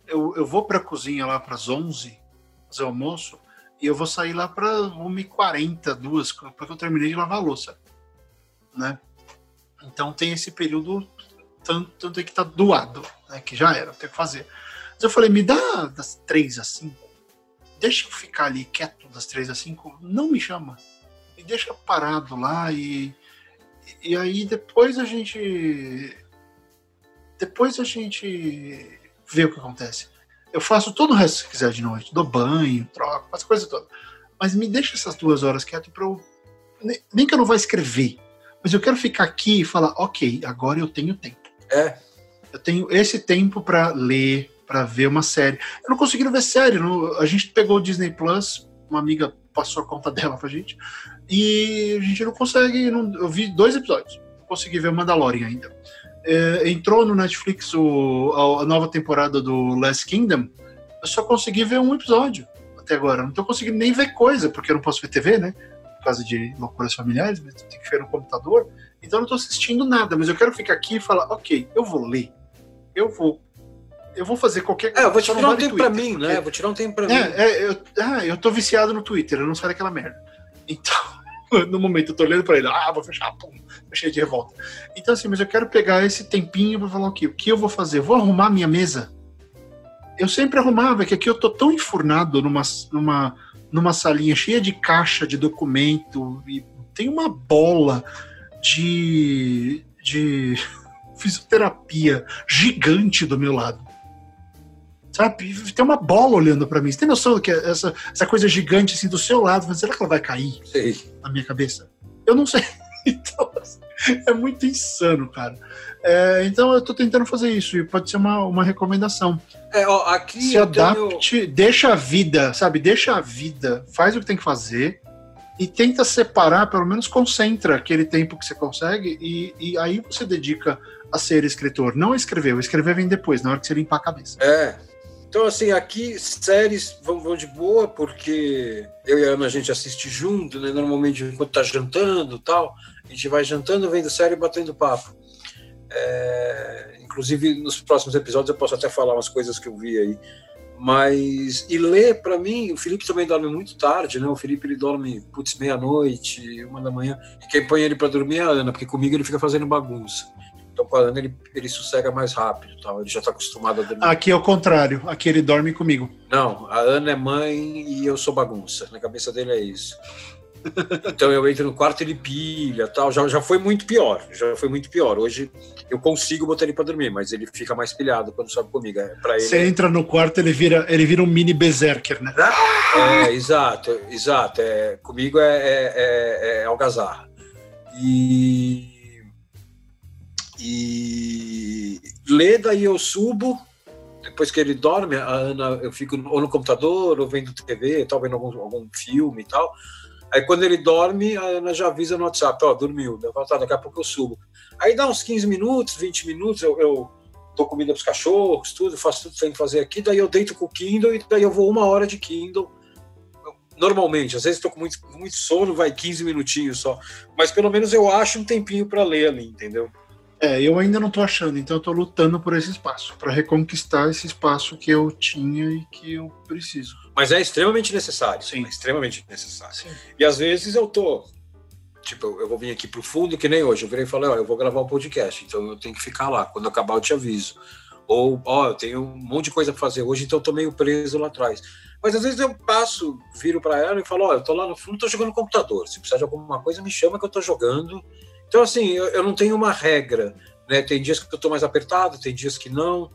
eu, eu vou para a cozinha lá para as 11 fazer almoço e eu vou sair lá para 1h40, duas, porque eu terminei de lavar a louça né? Então tem esse período tanto, tanto que tá doado, né? Que já era, tem que fazer. Mas eu falei, me dá das três às cinco. Deixa eu ficar ali quieto das três às cinco. Não me chama. Me deixa parado lá e e aí depois a gente depois a gente vê o que acontece. Eu faço todo o resto se quiser de noite, dou banho, troco, faço coisa toda. Mas me deixa essas duas horas quieto para eu nem que eu não vá escrever, mas eu quero ficar aqui e falar, ok, agora eu tenho tempo. É. Eu tenho esse tempo para ler, para ver uma série. Eu não consegui ver série. Não, a gente pegou o Disney Plus, uma amiga passou a conta dela pra gente, e a gente não consegue. Não, eu vi dois episódios. Não consegui ver o Mandalorian ainda. É, entrou no Netflix o, a, a, nova temporada do Last Kingdom. Eu só consegui ver um episódio até agora. Não tô conseguindo nem ver coisa, porque eu não posso ver TV, né? causa de loucuras familiares, mas tem que ver no computador. Então eu não estou assistindo nada, mas eu quero ficar aqui e falar, ok, eu vou ler, eu vou eu vou fazer qualquer coisa. É, eu vou tirar um tempo para mim, porque... né? Eu vou tirar um tempo para é, mim. É, eu, ah, eu tô viciado no Twitter, eu não saio daquela merda. Então, no momento eu tô olhando para ele, ah, vou fechar, pum, fechei de revolta. Então, assim, mas eu quero pegar esse tempinho para falar o quê? O que eu vou fazer? vou arrumar minha mesa. Eu sempre arrumava, é que aqui eu tô tão enfurnado numa, numa numa salinha cheia de caixa de documento e tem uma bola de, de fisioterapia gigante do meu lado. Sabe? Tem uma bola olhando para mim. Você tem noção que essa, essa coisa gigante assim do seu lado, será que ela vai cair sei. na minha cabeça? Eu não sei. Então, assim, é muito insano, cara. É, então eu tô tentando fazer isso e pode ser uma, uma recomendação. É, ó, aqui Se adapte, tenho... deixa a vida, sabe? Deixa a vida, faz o que tem que fazer e tenta separar, pelo menos concentra aquele tempo que você consegue e, e aí você dedica a ser escritor. Não a escrever, o escrever vem depois, na hora que você limpar a cabeça. É. Então, assim, aqui séries vão, vão de boa, porque eu e a Ana a gente assiste junto, né? Normalmente enquanto tá jantando tal, a gente vai jantando, vendo série e batendo papo. É, inclusive, nos próximos episódios eu posso até falar umas coisas que eu vi aí. Mas, e ler, para mim, o Felipe também dorme muito tarde, né? O Felipe ele dorme, putz, meia-noite, uma da manhã. E quem põe ele para dormir é a Ana, porque comigo ele fica fazendo bagunça. Então, com a Ana, ele, ele sossega mais rápido, tal. ele já está acostumado a dormir. Aqui é o contrário, aqui ele dorme comigo. Não, a Ana é mãe e eu sou bagunça. Na cabeça dele é isso. Então eu entro no quarto ele pilha, tal. Já, já foi muito pior, já foi muito pior. Hoje eu consigo botar ele para dormir, mas ele fica mais pilhado quando sobe comigo. É, ele... Você entra no quarto, ele vira, ele vira um mini berserker, né? É, exato, exato. É, comigo é, é, é, é algazarra. E e lê daí eu subo depois que ele dorme, a Ana, eu fico ou no computador, ou vendo TV, tal, vendo algum, algum filme e tal. Aí quando ele dorme, a Ana já avisa no WhatsApp, ó, oh, dormiu. Eu falo, tá, daqui a pouco eu subo. Aí dá uns 15 minutos, 20 minutos, eu, eu dou comida pros cachorros, tudo, faço tudo que tem que fazer aqui, daí eu deito com o Kindle e daí eu vou uma hora de Kindle. normalmente. Às vezes estou com muito, muito sono, vai 15 minutinhos só. Mas pelo menos eu acho um tempinho para ler ali, entendeu? É, eu ainda não tô achando, então eu tô lutando por esse espaço, para reconquistar esse espaço que eu tinha e que eu preciso. Mas é extremamente necessário. Sim. É extremamente necessário. Sim. E às vezes eu tô. Tipo, eu vou vir aqui pro fundo, que nem hoje. Eu virei e falei, ó, eu vou gravar um podcast, então eu tenho que ficar lá. Quando acabar, eu te aviso. Ou, ó, eu tenho um monte de coisa para fazer hoje, então eu tô meio preso lá atrás. Mas às vezes eu passo, viro para ela e falo, ó, eu tô lá no fundo, tô jogando no computador. Se precisar de alguma coisa, me chama que eu tô jogando. Então, assim, eu, eu não tenho uma regra, né? Tem dias que eu tô mais apertado, tem dias que não,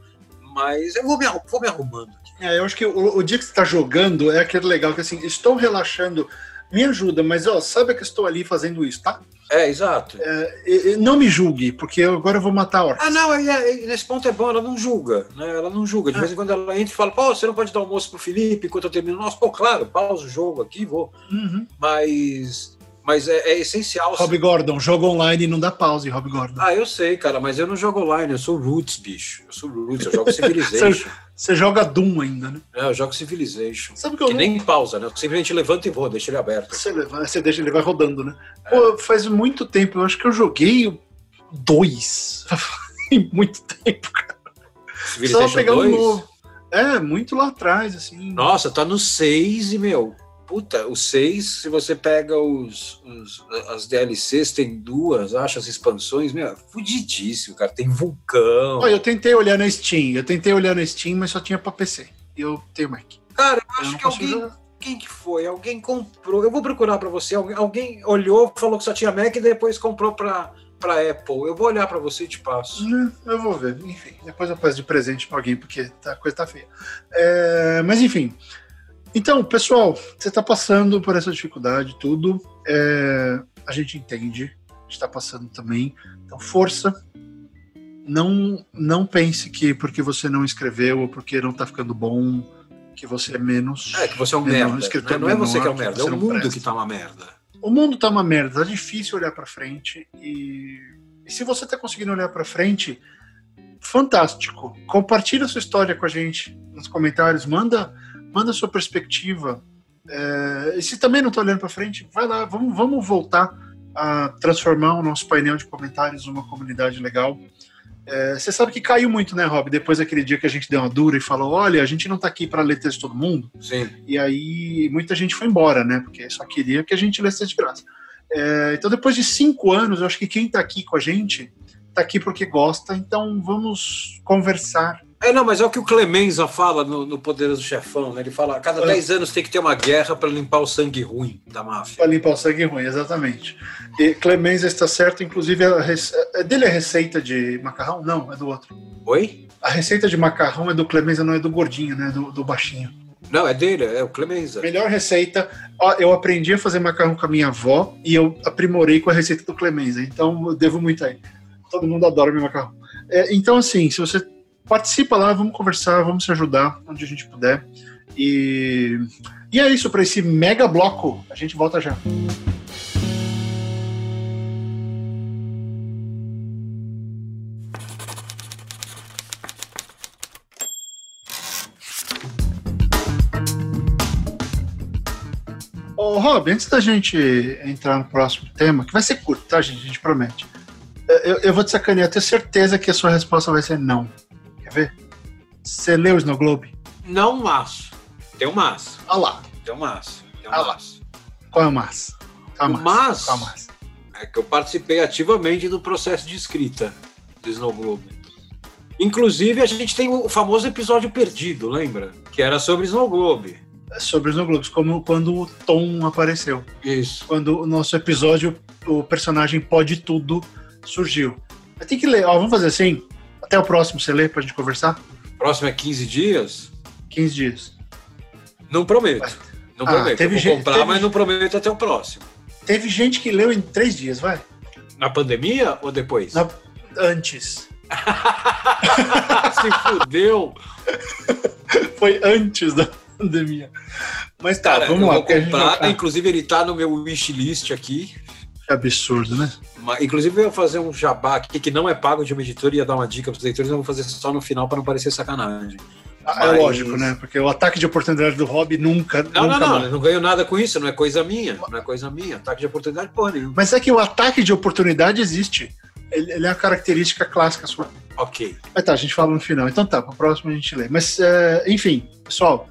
mas eu vou me, vou me arrumando. É, eu acho que o, o dia que você tá jogando é aquele legal que, assim, estou relaxando, me ajuda, mas, ó, sabe que estou ali fazendo isso, tá? É, exato. É, não me julgue, porque agora eu vou matar a orca. Ah, não, nesse ponto é bom, ela não julga, né? Ela não julga. De é. vez em quando ela entra e fala, pô, você não pode dar almoço pro Felipe enquanto eu termino. Nossa, pô, claro, pausa o jogo aqui, vou. Uhum. Mas mas é, é essencial. Rob Gordon, jogo online não dá pause, Rob Gordon. Ah, eu sei, cara, mas eu não jogo online, eu sou Roots, bicho. Eu sou Roots, eu jogo Civilization. Você joga Doom ainda, né? É, eu jogo Civilization. Sabe que eu que não... nem pausa, né? Eu simplesmente levanto e vou, deixa ele aberto. Você, levanta, você deixa ele vai rodando, né? É. Pô, faz muito tempo, eu acho que eu joguei dois. muito tempo, cara. Civilization Só pegar 2? um novo. É, muito lá atrás, assim. Nossa, tá no 6 e, meu, puta, o 6, se você pega os, os, as DLCs, tem duas, acho, as expansões, meu, fudidíssimo, cara. Tem vulcão. Olha, eu tentei olhar na Steam, eu tentei olhar na Steam, mas só tinha pra PC. E eu tenho Mac. Cara, eu acho eu que alguém. Quem que foi? Alguém comprou. Eu vou procurar para você. Alguém, alguém olhou, falou que só tinha Mac e depois comprou para para Apple. Eu vou olhar para você e te passo. É, eu vou ver. Enfim, depois eu peço de presente para alguém, porque tá, a coisa tá feia. É, mas enfim, então, pessoal, você está passando por essa dificuldade, tudo. É, a gente entende, está passando também. Então, força. Não, não pense que porque você não escreveu ou porque não está ficando bom, que você é menos. É, que você é um merda. Escritor não, é você que é um merda, é o mundo presta. que está uma merda. O mundo está uma merda, tá difícil olhar para frente. E, e se você está conseguindo olhar para frente, fantástico. Compartilha sua história com a gente nos comentários, manda manda sua perspectiva. É, e se também não está olhando para frente, vai lá, vamos, vamos voltar a transformar o nosso painel de comentários numa comunidade legal. É, você sabe que caiu muito, né, Rob? Depois daquele dia que a gente deu uma dura e falou: olha, a gente não está aqui para ler texto de todo mundo. Sim. E aí muita gente foi embora, né? Porque só queria que a gente lesse de graça. É, então, depois de cinco anos, eu acho que quem está aqui com a gente está aqui porque gosta. Então, vamos conversar é, não, mas é o que o Clemenza fala no, no Poderoso Chefão, né? Ele fala a cada 10 é. anos tem que ter uma guerra para limpar o sangue ruim da máfia. Para limpar o sangue ruim, exatamente. E Clemenza está certo, inclusive, a rece... é dele a receita de macarrão? Não, é do outro. Oi? A receita de macarrão é do Clemenza, não é do gordinho, né? Do, do baixinho. Não, é dele, é o Clemenza. Melhor receita. Eu aprendi a fazer macarrão com a minha avó e eu aprimorei com a receita do Clemenza. Então eu devo muito aí. Todo mundo adora meu macarrão. É, então, assim, se você participa lá, vamos conversar, vamos se ajudar onde a gente puder. E, e é isso para esse mega bloco. A gente volta já. Ô, Rob, antes da gente entrar no próximo tema, que vai ser curto, tá, gente? A gente promete. Eu, eu vou te sacanear, eu tenho certeza que a sua resposta vai ser não. Quer ver? Você leu o Snow Globe? Não, mas. Tem um mas. Olha lá. Tem um mas. Tem um mas. Lá. Qual é o mas? Qual é o mas? Qual é, o mas? é que eu participei ativamente do processo de escrita do Snow Globe. Inclusive, a gente tem o famoso episódio perdido, lembra? Que era sobre Snow Globe. É sobre Snow Globes, como quando o Tom apareceu. Isso. Quando o nosso episódio, o personagem Pode Tudo surgiu. Tem que ler, ó, vamos fazer assim. Até o próximo, você lê pra gente conversar? Próximo é 15 dias? 15 dias. Não prometo. Não ah, prometo. Teve eu vou gente, comprar, teve... mas não prometo até o próximo. Teve gente que leu em três dias, vai? Na pandemia ou depois? Na... Antes. Se fudeu. Foi antes da pandemia. Mas tá, Cara, vamos lá. Vou comprar, inclusive ele tá no meu wishlist aqui. Que absurdo, né? Inclusive, eu ia fazer um jabá aqui que não é pago de uma editora, ia dar uma dica para os leitores, eu vou fazer só no final para não parecer sacanagem. Ah, é lógico, né? Porque o ataque de oportunidade do Hobby nunca. Não, nunca não, não. mais. Não ganho nada com isso, não é coisa minha. Não é coisa minha. Ataque de oportunidade, porra nenhuma. Mas é que o ataque de oportunidade existe. Ele, ele é uma característica clássica sua. Ok. Mas tá, a gente fala no final. Então tá, para próximo a gente lê. Mas, é, enfim, pessoal,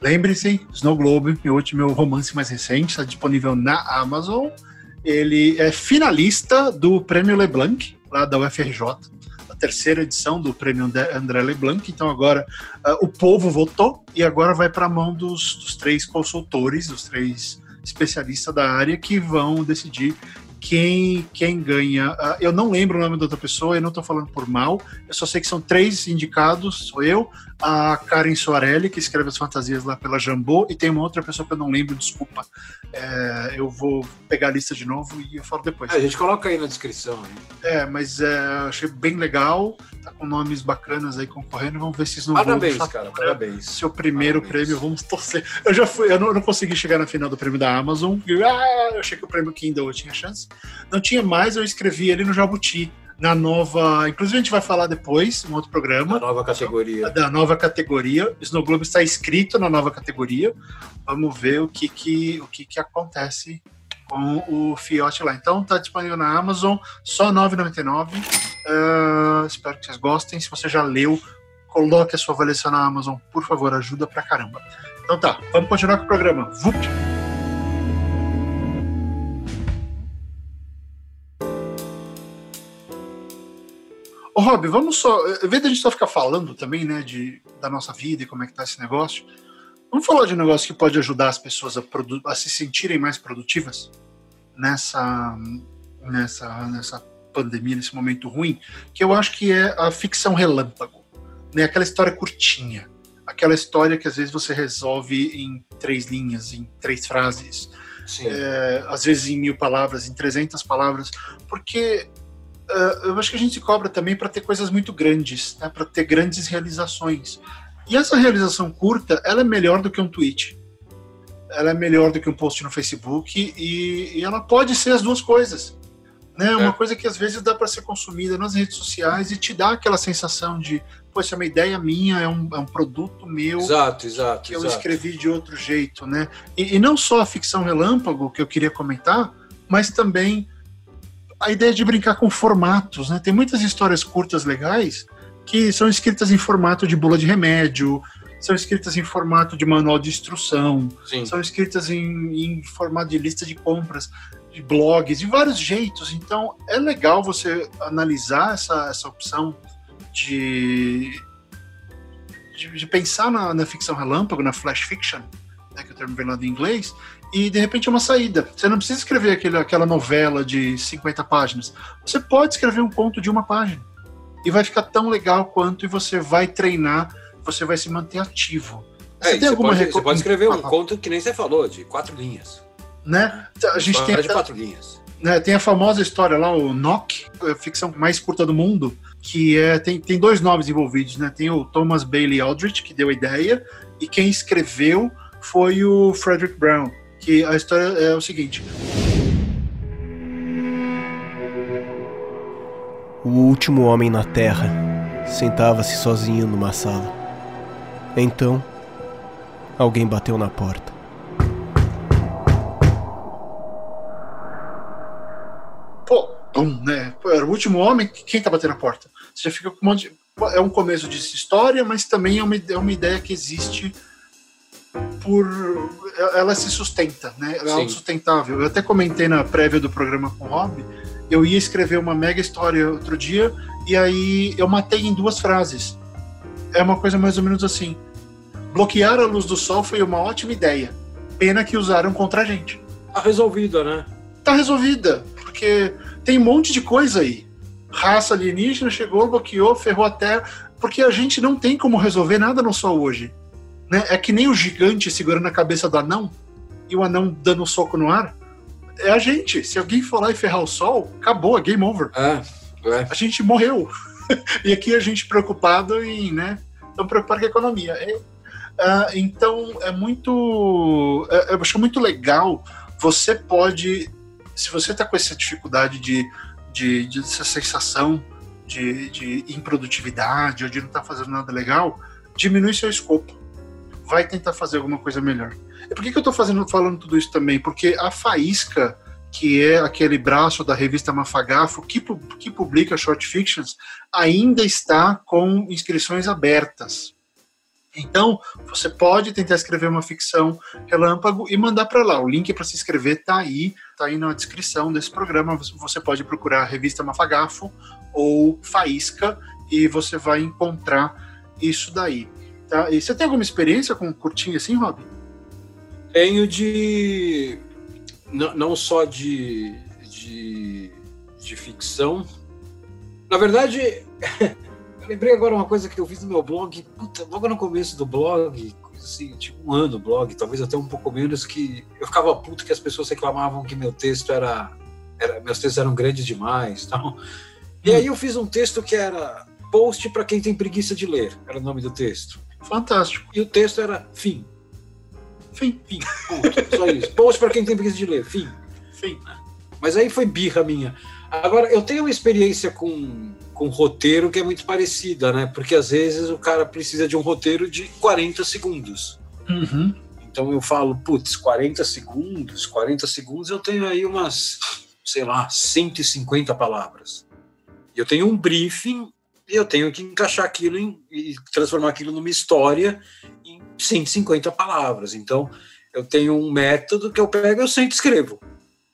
lembre-se: Snow Globe, meu último meu romance mais recente, está disponível na Amazon. Ele é finalista do Prêmio Leblanc, lá da UFRJ, a terceira edição do Prêmio André- Leblanc. Então agora ah, o povo votou e agora vai para a mão dos, dos três consultores, dos três especialistas da área que vão decidir quem, quem ganha. Ah, eu não lembro o nome da outra pessoa, eu não estou falando por mal, eu só sei que são três indicados, sou eu, a Karen Soarelli, que escreve as fantasias lá pela Jambô, e tem uma outra pessoa que eu não lembro, desculpa. É, eu vou pegar a lista de novo e eu falo depois. É, a gente coloca aí na descrição. hein? É, mas é, eu achei bem legal, tá com nomes bacanas aí concorrendo, vamos ver se isso não Parabéns, vão cara. Parabéns. seu primeiro Parabéns. prêmio, vamos torcer. Eu já fui, eu não, eu não consegui chegar na final do prêmio da Amazon. Eu, ah, eu achei que o prêmio Kindle eu tinha chance. Não tinha mais, eu escrevi ele no Jabuti, na nova. Inclusive, a gente vai falar depois, em outro programa, nova categoria. da nova categoria. Snow Globe está inscrito na nova categoria. Vamos ver o que, que, o que, que acontece com o Fiote lá. Então, tá disponível na Amazon, só R$ 9,99. Ah, espero que vocês gostem. Se você já leu, coloque a sua avaliação na Amazon, por favor, ajuda pra caramba. Então tá, vamos continuar com o programa. Vup! Ô, Rob, vamos só. Em vez da gente só ficar falando também, né, de, da nossa vida e como é que tá esse negócio, vamos falar de um negócio que pode ajudar as pessoas a, a se sentirem mais produtivas nessa, nessa, nessa pandemia, nesse momento ruim, que eu acho que é a ficção relâmpago. Né? Aquela história curtinha. Aquela história que às vezes você resolve em três linhas, em três frases, Sim. é, às vezes em mil palavras, em 300 palavras, porque é, eu acho que a gente se cobra também para ter coisas muito grandes, né, para ter grandes realizações. E essa realização curta, ela é melhor do que um tweet. Ela é melhor do que um post no Facebook e, e ela pode ser as duas coisas. Né? Uma É. coisa que às vezes dá para ser consumida nas redes sociais e te dá aquela sensação de, pô, isso é uma ideia minha, é um, é um produto meu Exato, exato. que eu exato. escrevi de outro jeito, né? E, e não só a ficção relâmpago que eu queria comentar, mas também a ideia de brincar com formatos, né? Tem muitas histórias curtas legais que são escritas em formato de bula de remédio, são escritas em formato de manual de instrução, Sim. são escritas em, em formato de lista de compras, de blogs, de vários jeitos. Então é legal você analisar essa, essa opção de, de, de pensar na, na ficção relâmpago, na flash fiction, né, que o termo vem lá do inglês, e de repente é uma saída. Você não precisa escrever aquele, aquela novela de 50 páginas. Você pode escrever um conto de uma página. E vai ficar tão legal quanto, e você vai treinar, você vai se manter ativo. É, e você, pode, reco- você pode escrever um Ah, conto que nem você falou, de quatro linhas. né? A gente tem, de quatro linhas. né, tem a famosa história lá, o Knock, a ficção mais curta do mundo, que é tem, tem dois nomes envolvidos, né? Tem o Thomas Bailey Aldrich, que deu a ideia, e quem escreveu foi o Frederick Brown. Que a história é o seguinte: O último homem na Terra sentava-se sozinho numa sala. Então, alguém bateu na porta. pô, bum, né? Pô, era o último homem, quem tá batendo na porta? Você já fica com um monte de... É um começo de história, mas também é uma, é uma ideia que existe por. Ela se sustenta, né? Ela é Sim. autossustentável. Eu até comentei na prévia do programa com o Rob, eu ia escrever uma mega história outro dia, e aí eu matei em duas frases. É uma coisa mais ou menos assim. Bloquear a luz do sol foi uma ótima ideia. Pena que usaram contra a gente Tá resolvida, né? tá resolvida, porque tem um monte de coisa aí. Raça alienígena chegou, bloqueou, ferrou a Terra, porque a gente não tem como resolver nada no Sol hoje. Né? É que nem o gigante segurando a cabeça do anão e o anão dando um soco no ar. É a gente. Se alguém for lá e ferrar o Sol, acabou, é game over. É, é. A gente morreu. e aqui a gente preocupado em, né? Estão preocupados com a economia. É, ah, então é muito. é- eu acho muito legal. Você pode. Se você está com essa dificuldade de, de, de essa sensação de, de improdutividade ou de não estar fazendo nada legal, diminui seu escopo. Vai tentar fazer alguma coisa melhor. E por que, que eu estou fazendo, falando tudo isso também? Porque a Faísca, que é aquele braço da revista Mafagafo, que, que publica short fictions, ainda está com inscrições abertas. Então, você pode tentar escrever uma ficção relâmpago e mandar para lá. O link para se inscrever está aí, está aí na descrição desse programa. Você pode procurar a revista Mafagafo ou Faísca e você vai encontrar isso daí. Tá? E você tem alguma experiência com curtinho assim, Rob? Tenho de. Não, não só de, de, de ficção. Na verdade, eu lembrei agora uma coisa que eu fiz no meu blog, puta, logo no começo do blog, assim, tipo um ano blog, talvez até um pouco menos, que eu ficava puto que as pessoas reclamavam que meu texto era. era meus textos eram grandes demais. Tal. E aí eu fiz um texto que era post para quem tem preguiça de ler, era o nome do texto. Fantástico. E o texto era fim. Fim. Fim. Ponto. Só isso. Post para quem tem preguiça de ler. Fim. Fim. Mas aí foi birra minha. Agora, eu tenho uma experiência com, com roteiro que é muito parecida, né? Porque às vezes o cara precisa de um roteiro de 40 segundos. Uhum. Então eu falo, putz, 40 segundos, 40 segundos eu tenho aí umas, sei lá, 150 palavras. Eu tenho um briefing eu tenho que encaixar aquilo em, e transformar aquilo numa história em 150 palavras. Então, eu tenho um método que eu pego eu sempre escrevo.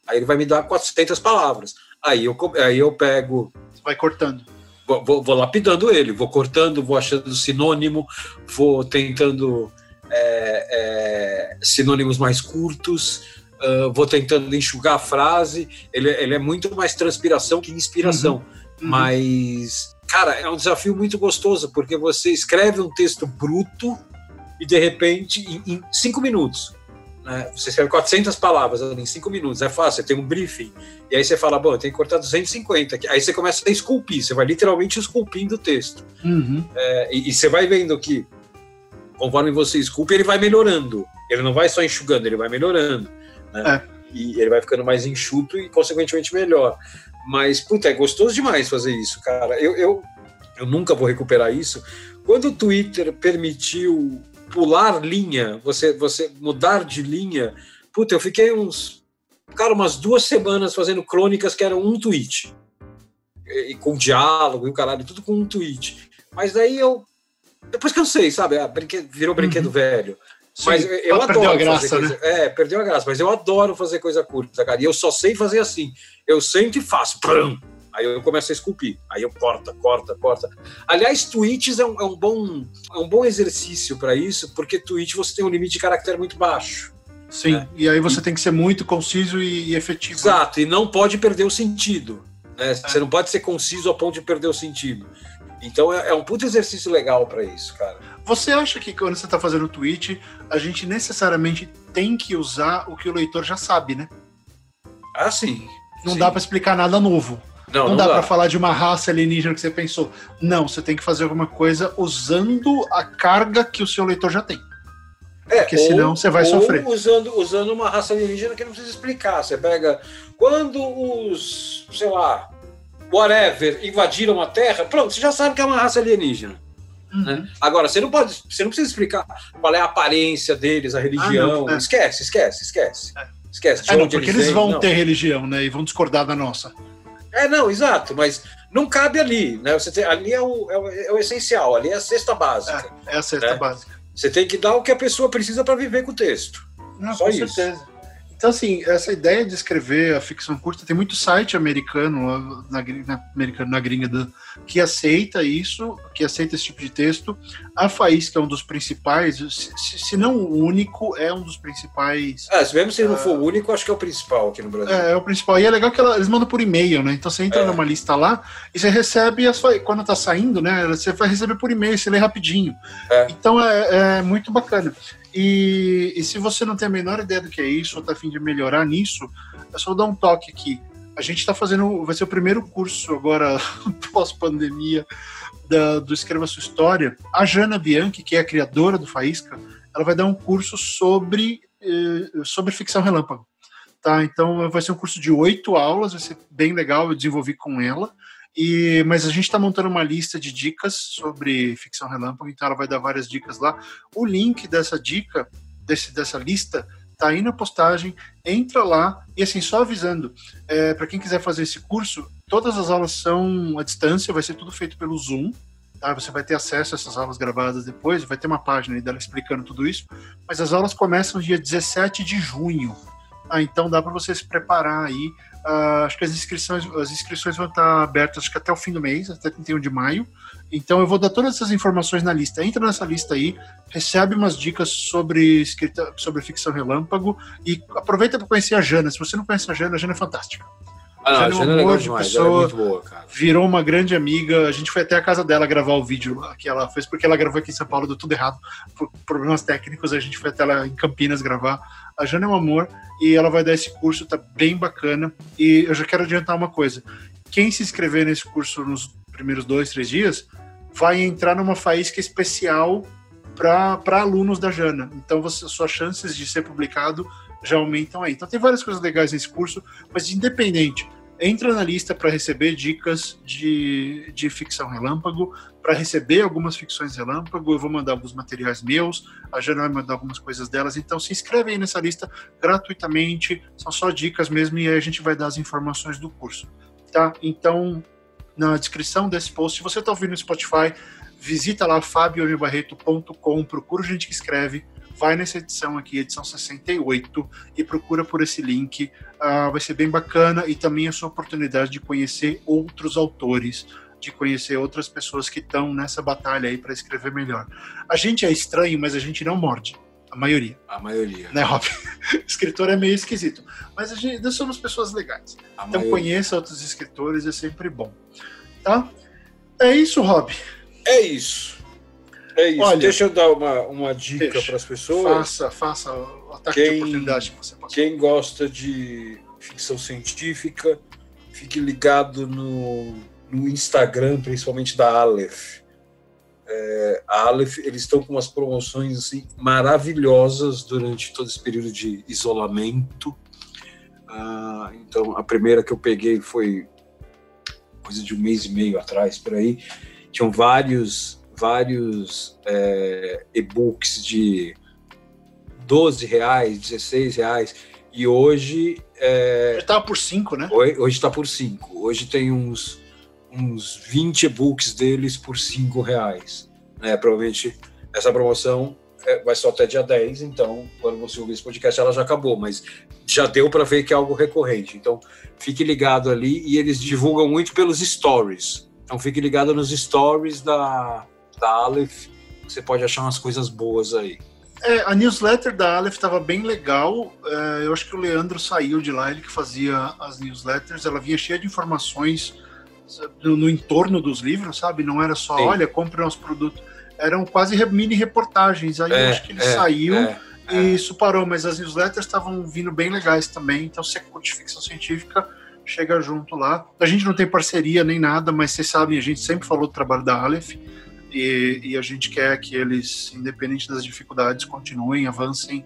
Aí ele vai me dar 400 palavras. Aí eu, aí eu pego. Vai cortando. Vou, vou, vou lapidando ele, vou cortando, vou achando sinônimo, vou tentando é, é, sinônimos mais curtos, uh, vou tentando enxugar a frase. Ele, ele é muito mais transpiração que inspiração. Uhum. Uhum. Mas, cara, é um desafio muito gostoso, porque você escreve um texto bruto e, de repente, em, em cinco minutos, né, você escreve 400 palavras em cinco minutos, é fácil, você tem um briefing, e aí você fala, bom, eu tenho que cortar 250, aí você começa a esculpir, você vai literalmente esculpindo o texto. Uhum. É, e, e você vai vendo que, conforme você esculpe, ele vai melhorando. Ele não vai só enxugando, ele vai melhorando. Né? É. E ele vai ficando mais enxuto e, consequentemente, melhor. Mas, puta, é gostoso demais fazer isso, cara. Eu, eu, eu nunca vou recuperar isso. Quando o Twitter permitiu pular linha, você, você mudar de linha, puta, eu fiquei uns, cara, umas duas semanas fazendo crônicas que eram um tweet. E, e com diálogo e o caralho, tudo com um tweet. Mas daí eu. Depois cansei, sabe? Ah, brinque, virou brinquedo uhum. velho. Mas Sim, eu adoro. Perdeu a graça, né? Coisa, é, perdeu a graça, mas eu adoro fazer coisa curta, cara. E eu só sei fazer assim. Eu sento e faço. Prum, aí eu começo a esculpir. Aí eu corta, corta, corta. Aliás, tweets é um, é um bom, é um bom exercício para isso, porque tweet você tem um limite de caractere muito baixo. Sim, né? e aí você e, tem que ser muito conciso e, efetivo. Exato, e não pode perder o sentido. Né? É. Você não pode ser conciso a ponto de perder o sentido. Então é, é um puto exercício legal para isso, cara. Você acha que quando você está fazendo o tweet, a gente necessariamente tem que usar o que o leitor já sabe, né? Ah, sim. Não sim. dá para explicar nada novo. Não, não, não dá, dá. para falar de uma raça alienígena que você pensou. Não, você tem que fazer alguma coisa usando a carga que o seu leitor já tem. É, Porque senão você vai sofrer. Usando, usando uma raça alienígena que não precisa explicar. Você pega. Quando os, sei lá, whatever, invadiram a Terra, pronto, você já sabe que é uma raça alienígena. Uhum. Né? Agora, você não pode, você não precisa explicar qual é a aparência deles, a religião. Ah, não, é. Esquece, esquece, esquece. É. Esquece. É, não, porque eles, eles vão ter religião, né? E vão discordar da nossa. É, não, exato, mas não cabe ali, né? Você tem, ali é o, é o, é, o, essencial, ali é a cesta básica. É, é a cesta né? básica. Você tem que dar o que a pessoa precisa para viver com o texto. Não, Só com isso. certeza. Então, assim, essa ideia de escrever a ficção curta, tem muito site americano, na, na, americano, na gringa, do, que aceita isso, que aceita esse tipo de texto. A Faísca é um dos principais, se, se, não o único, é um dos principais. Ah, mesmo se ele não for o único, acho que é o principal aqui no Brasil. É, é o principal. E é legal que ela, eles mandam por e-mail, né? Então você entra é. numa lista lá e você recebe, as, quando tá saindo, né? Você vai receber por e-mail, você lê rapidinho. É. Então é, é muito bacana. E, e, se você não tem a menor ideia do que é isso, ou está afim de melhorar nisso, é só dar um toque aqui. A gente está fazendo, vai ser o primeiro curso agora, pós-pandemia, do Escreva Sua História. A Jana Bianchi, que é a criadora do Faísca, ela vai dar um curso sobre, eh, sobre ficção relâmpago. Tá? Então vai ser um curso de oito aulas, vai ser bem legal, eu desenvolvi com ela. E, mas a gente está montando uma lista de dicas sobre ficção relâmpago, então ela vai dar várias dicas lá. O link dessa dica, desse, dessa lista, tá aí na postagem, entra lá e assim, só avisando, é, para quem quiser fazer esse curso, todas as aulas são à distância, vai ser tudo feito pelo Zoom, tá? Você vai ter acesso a essas aulas gravadas depois, vai ter uma página aí dela explicando tudo isso, mas as aulas começam dia 17 de junho, ah, então dá para você se preparar aí. Uh, acho que as inscrições, as inscrições vão estar abertas acho que até o fim do mês, até 31 de maio. Então eu vou dar todas essas informações na lista. Entra nessa lista aí, recebe umas dicas sobre escrita, sobre ficção relâmpago e aproveita para conhecer a Jana. Se você não conhece a Jana, a Jana é fantástica. Ah, não, a Jana é, legal demais, pessoa, ela é muito boa, cara. Virou uma grande amiga. A gente foi até a casa dela gravar o vídeo que ela fez, porque ela gravou aqui em São Paulo, deu tudo errado. Por problemas técnicos, a gente foi até lá em Campinas gravar. A Jana é um amor e ela vai dar esse curso, tá bem bacana. E eu já quero adiantar uma coisa: quem se inscrever nesse curso nos primeiros dois, três dias, vai entrar numa faísca especial para alunos da Jana. Então, você, suas chances de ser publicado já aumentam aí. Então, tem várias coisas legais nesse curso, mas independente, entra na lista para receber dicas de, de ficção relâmpago, para receber algumas ficções relâmpago. Eu vou mandar alguns materiais meus, a Jana vai mandar algumas coisas delas. Então, se inscreve aí nessa lista gratuitamente, são só dicas mesmo, e aí a gente vai dar as informações do curso. Tá? Então, na descrição desse post. Se você está ouvindo no Spotify, visita lá fabiomibarreto.com, procura gente que escreve, vai nessa edição aqui, edição 68, e procura por esse link. Uh, vai ser bem bacana e também a sua oportunidade de conhecer outros autores, de conhecer outras pessoas que estão nessa batalha aí para escrever melhor. A gente é estranho, mas a gente não morde. A maioria. A maioria. Né, Rob? Escritor é meio esquisito. Mas a gente, nós somos pessoas legais. A então maioria. conheça outros escritores, é sempre bom. Tá? É isso, Rob. É isso. É isso. Olha, deixa eu dar uma, uma dica para as pessoas. Faça, faça o ataque quem, de oportunidade que você passou. Quem gosta de ficção científica, fique ligado no, no Instagram, principalmente da Aleph é, a Aleph, eles estão com umas promoções assim, maravilhosas durante todo esse período de isolamento. Ah, então, a primeira que eu peguei foi coisa de um mês e meio atrás, por aí. Tinham vários, vários é, e-books de 12 reais, 16 reais. E hoje. É, hoje está por 5, né? Hoje está por 5. Hoje tem uns uns 20 e-books deles por 5 reais. Né? Provavelmente essa promoção é, vai só até dia 10, então quando você ouvir esse podcast ela já acabou, mas já deu para ver que é algo recorrente. Então fique ligado ali e eles divulgam muito pelos stories. Então fique ligado nos stories da, da Aleph, você pode achar umas coisas boas aí. É, a newsletter da Aleph estava bem legal. É, eu acho que o Leandro saiu de lá, ele que fazia as newsletters. Ela vinha cheia de informações no, no, entorno dos livros, sabe? Não era só, Sim. olha, compre nosso produto. Eram quase mini reportagens. Aí é, eu acho que ele é, saiu é, e é. isso parou, mas as newsletters estavam vindo bem legais também. Então, se é curte ficção científica, chega junto lá. A gente não tem parceria nem nada, mas vocês sabem, a gente sempre falou do trabalho da Aleph. E, e a gente quer que eles, independente das dificuldades, continuem, avancem.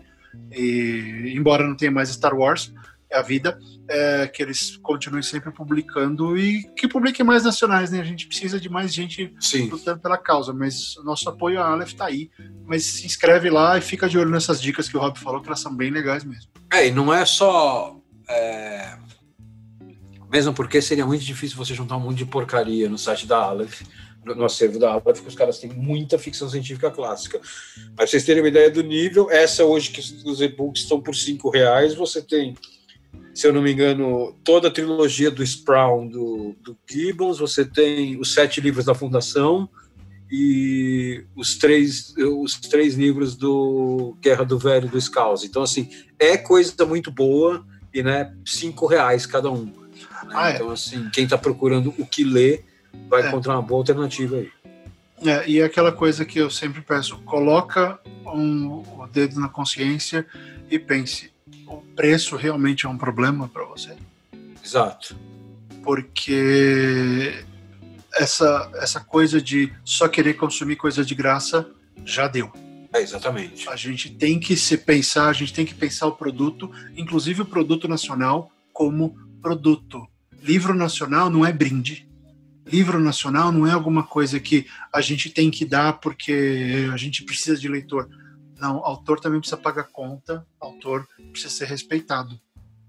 E, embora não tenha mais Star Wars, é a vida, é, que eles continuem sempre publicando e que publiquem mais nacionais, né? A gente precisa de mais gente Sim. lutando pela causa, mas nosso apoio à Aleph tá aí. Mas se inscreve lá e fica de olho nessas dicas que o Rob falou, que elas são bem legais mesmo. É, e não é só. É... Mesmo porque seria muito difícil você juntar um monte de porcaria no site da Aleph no acervo da que os caras têm muita ficção científica clássica. Mas pra vocês terem uma ideia do nível, essa hoje que os e-books estão por cinco reais, você tem se eu não me engano, toda a trilogia do Sproul do, do Gibbons, você tem os sete livros da Fundação e os três, os três livros do Guerra do Velho do Scouse. Então, assim, é coisa muito boa e, né, cinco reais cada um. Né? Ah, é. Então, assim, quem está procurando o que ler vai é. encontrar uma boa alternativa aí. É, e é aquela coisa que eu sempre peço, coloca um, o dedo na consciência e pense, o preço realmente é um problema para você? Exato. Porque essa, essa coisa de só querer consumir coisa de graça já deu. É, exatamente. A gente tem que se pensar, a gente tem que pensar o produto, inclusive o produto nacional, como produto. Livro nacional não é brinde. Livro nacional não é alguma coisa que a gente tem que dar porque a gente precisa de leitor. Não, autor também precisa pagar conta, autor precisa ser respeitado.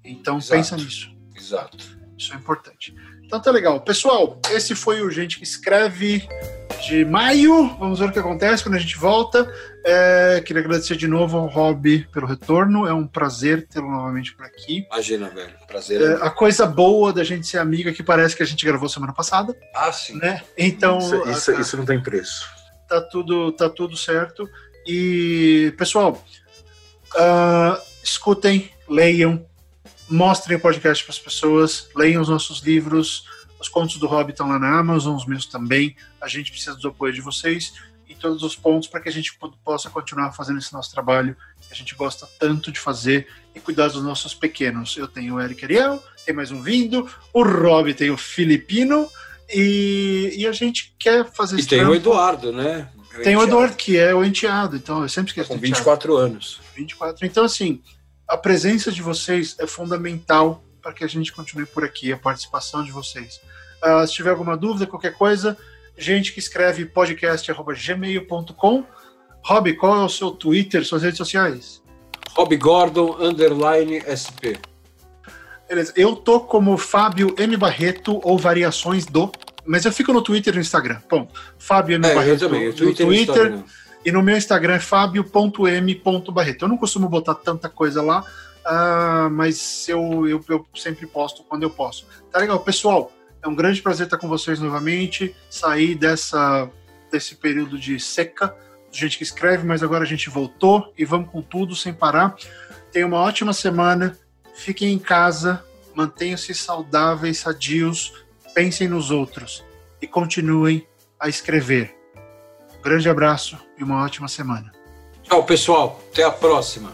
Então Exato. pensa nisso. Exato. Isso é importante. Então tá legal. Pessoal, esse foi o Gente que Escreve de maio. Vamos ver o que acontece quando a gente volta. É, queria agradecer de novo ao Rob pelo retorno. É um prazer tê-lo novamente por aqui. Imagina, velho. Prazer. É, a coisa boa da gente ser amiga é que parece que a gente gravou semana passada, Ah, sim. né? Então Isso, isso, a- isso não tem preço. tá tudo, tá tudo certo. E, pessoal, ah, escutem, leiam, mostrem o podcast para as pessoas, leiam os nossos livros. Os contos do Hobbit estão lá na Amazon, os meus também. A gente precisa do apoio de vocês em todos os pontos para que a gente po- possa continuar fazendo esse nosso trabalho que a gente gosta tanto de fazer e cuidar dos nossos pequenos. Eu tenho o Eric Ariel, tem mais um vindo, o Rob tem o Filipino e, e a gente quer fazer E tem o. Eduardo, né? Tem o Eduardo, que é o enteado, então eu sempre esqueço Com do enteado. 24 anos. 24. Então, assim, a presença de vocês é fundamental para que a gente continue por aqui, a participação de vocês. Ah, se tiver alguma dúvida, qualquer coisa, gente que escreve podcast.gmail.com. Rob, qual é o seu Twitter, suas redes sociais? Rob Gordon, underline SP. Beleza. Eu tô como Fábio M. Barreto ou variações do. Mas eu fico no Twitter e no Instagram. Ponto. Fábio M. É, eu Barreto também. Eu no Twitter, e Twitter. E no meu Instagram é fabio.m.barreto. Eu não costumo botar tanta coisa lá, ah, mas eu, eu, eu sempre posto quando eu posso. Tá legal, pessoal. É um grande prazer estar com vocês novamente. Sair dessa, desse período de seca, gente que escreve, mas agora a gente voltou e vamos com tudo sem parar. Tenha uma ótima semana. Fiquem em casa, mantenham-se saudáveis, sadios, pensem nos outros e continuem a escrever. Um grande abraço e uma ótima semana. Tchau, pessoal. Até a próxima.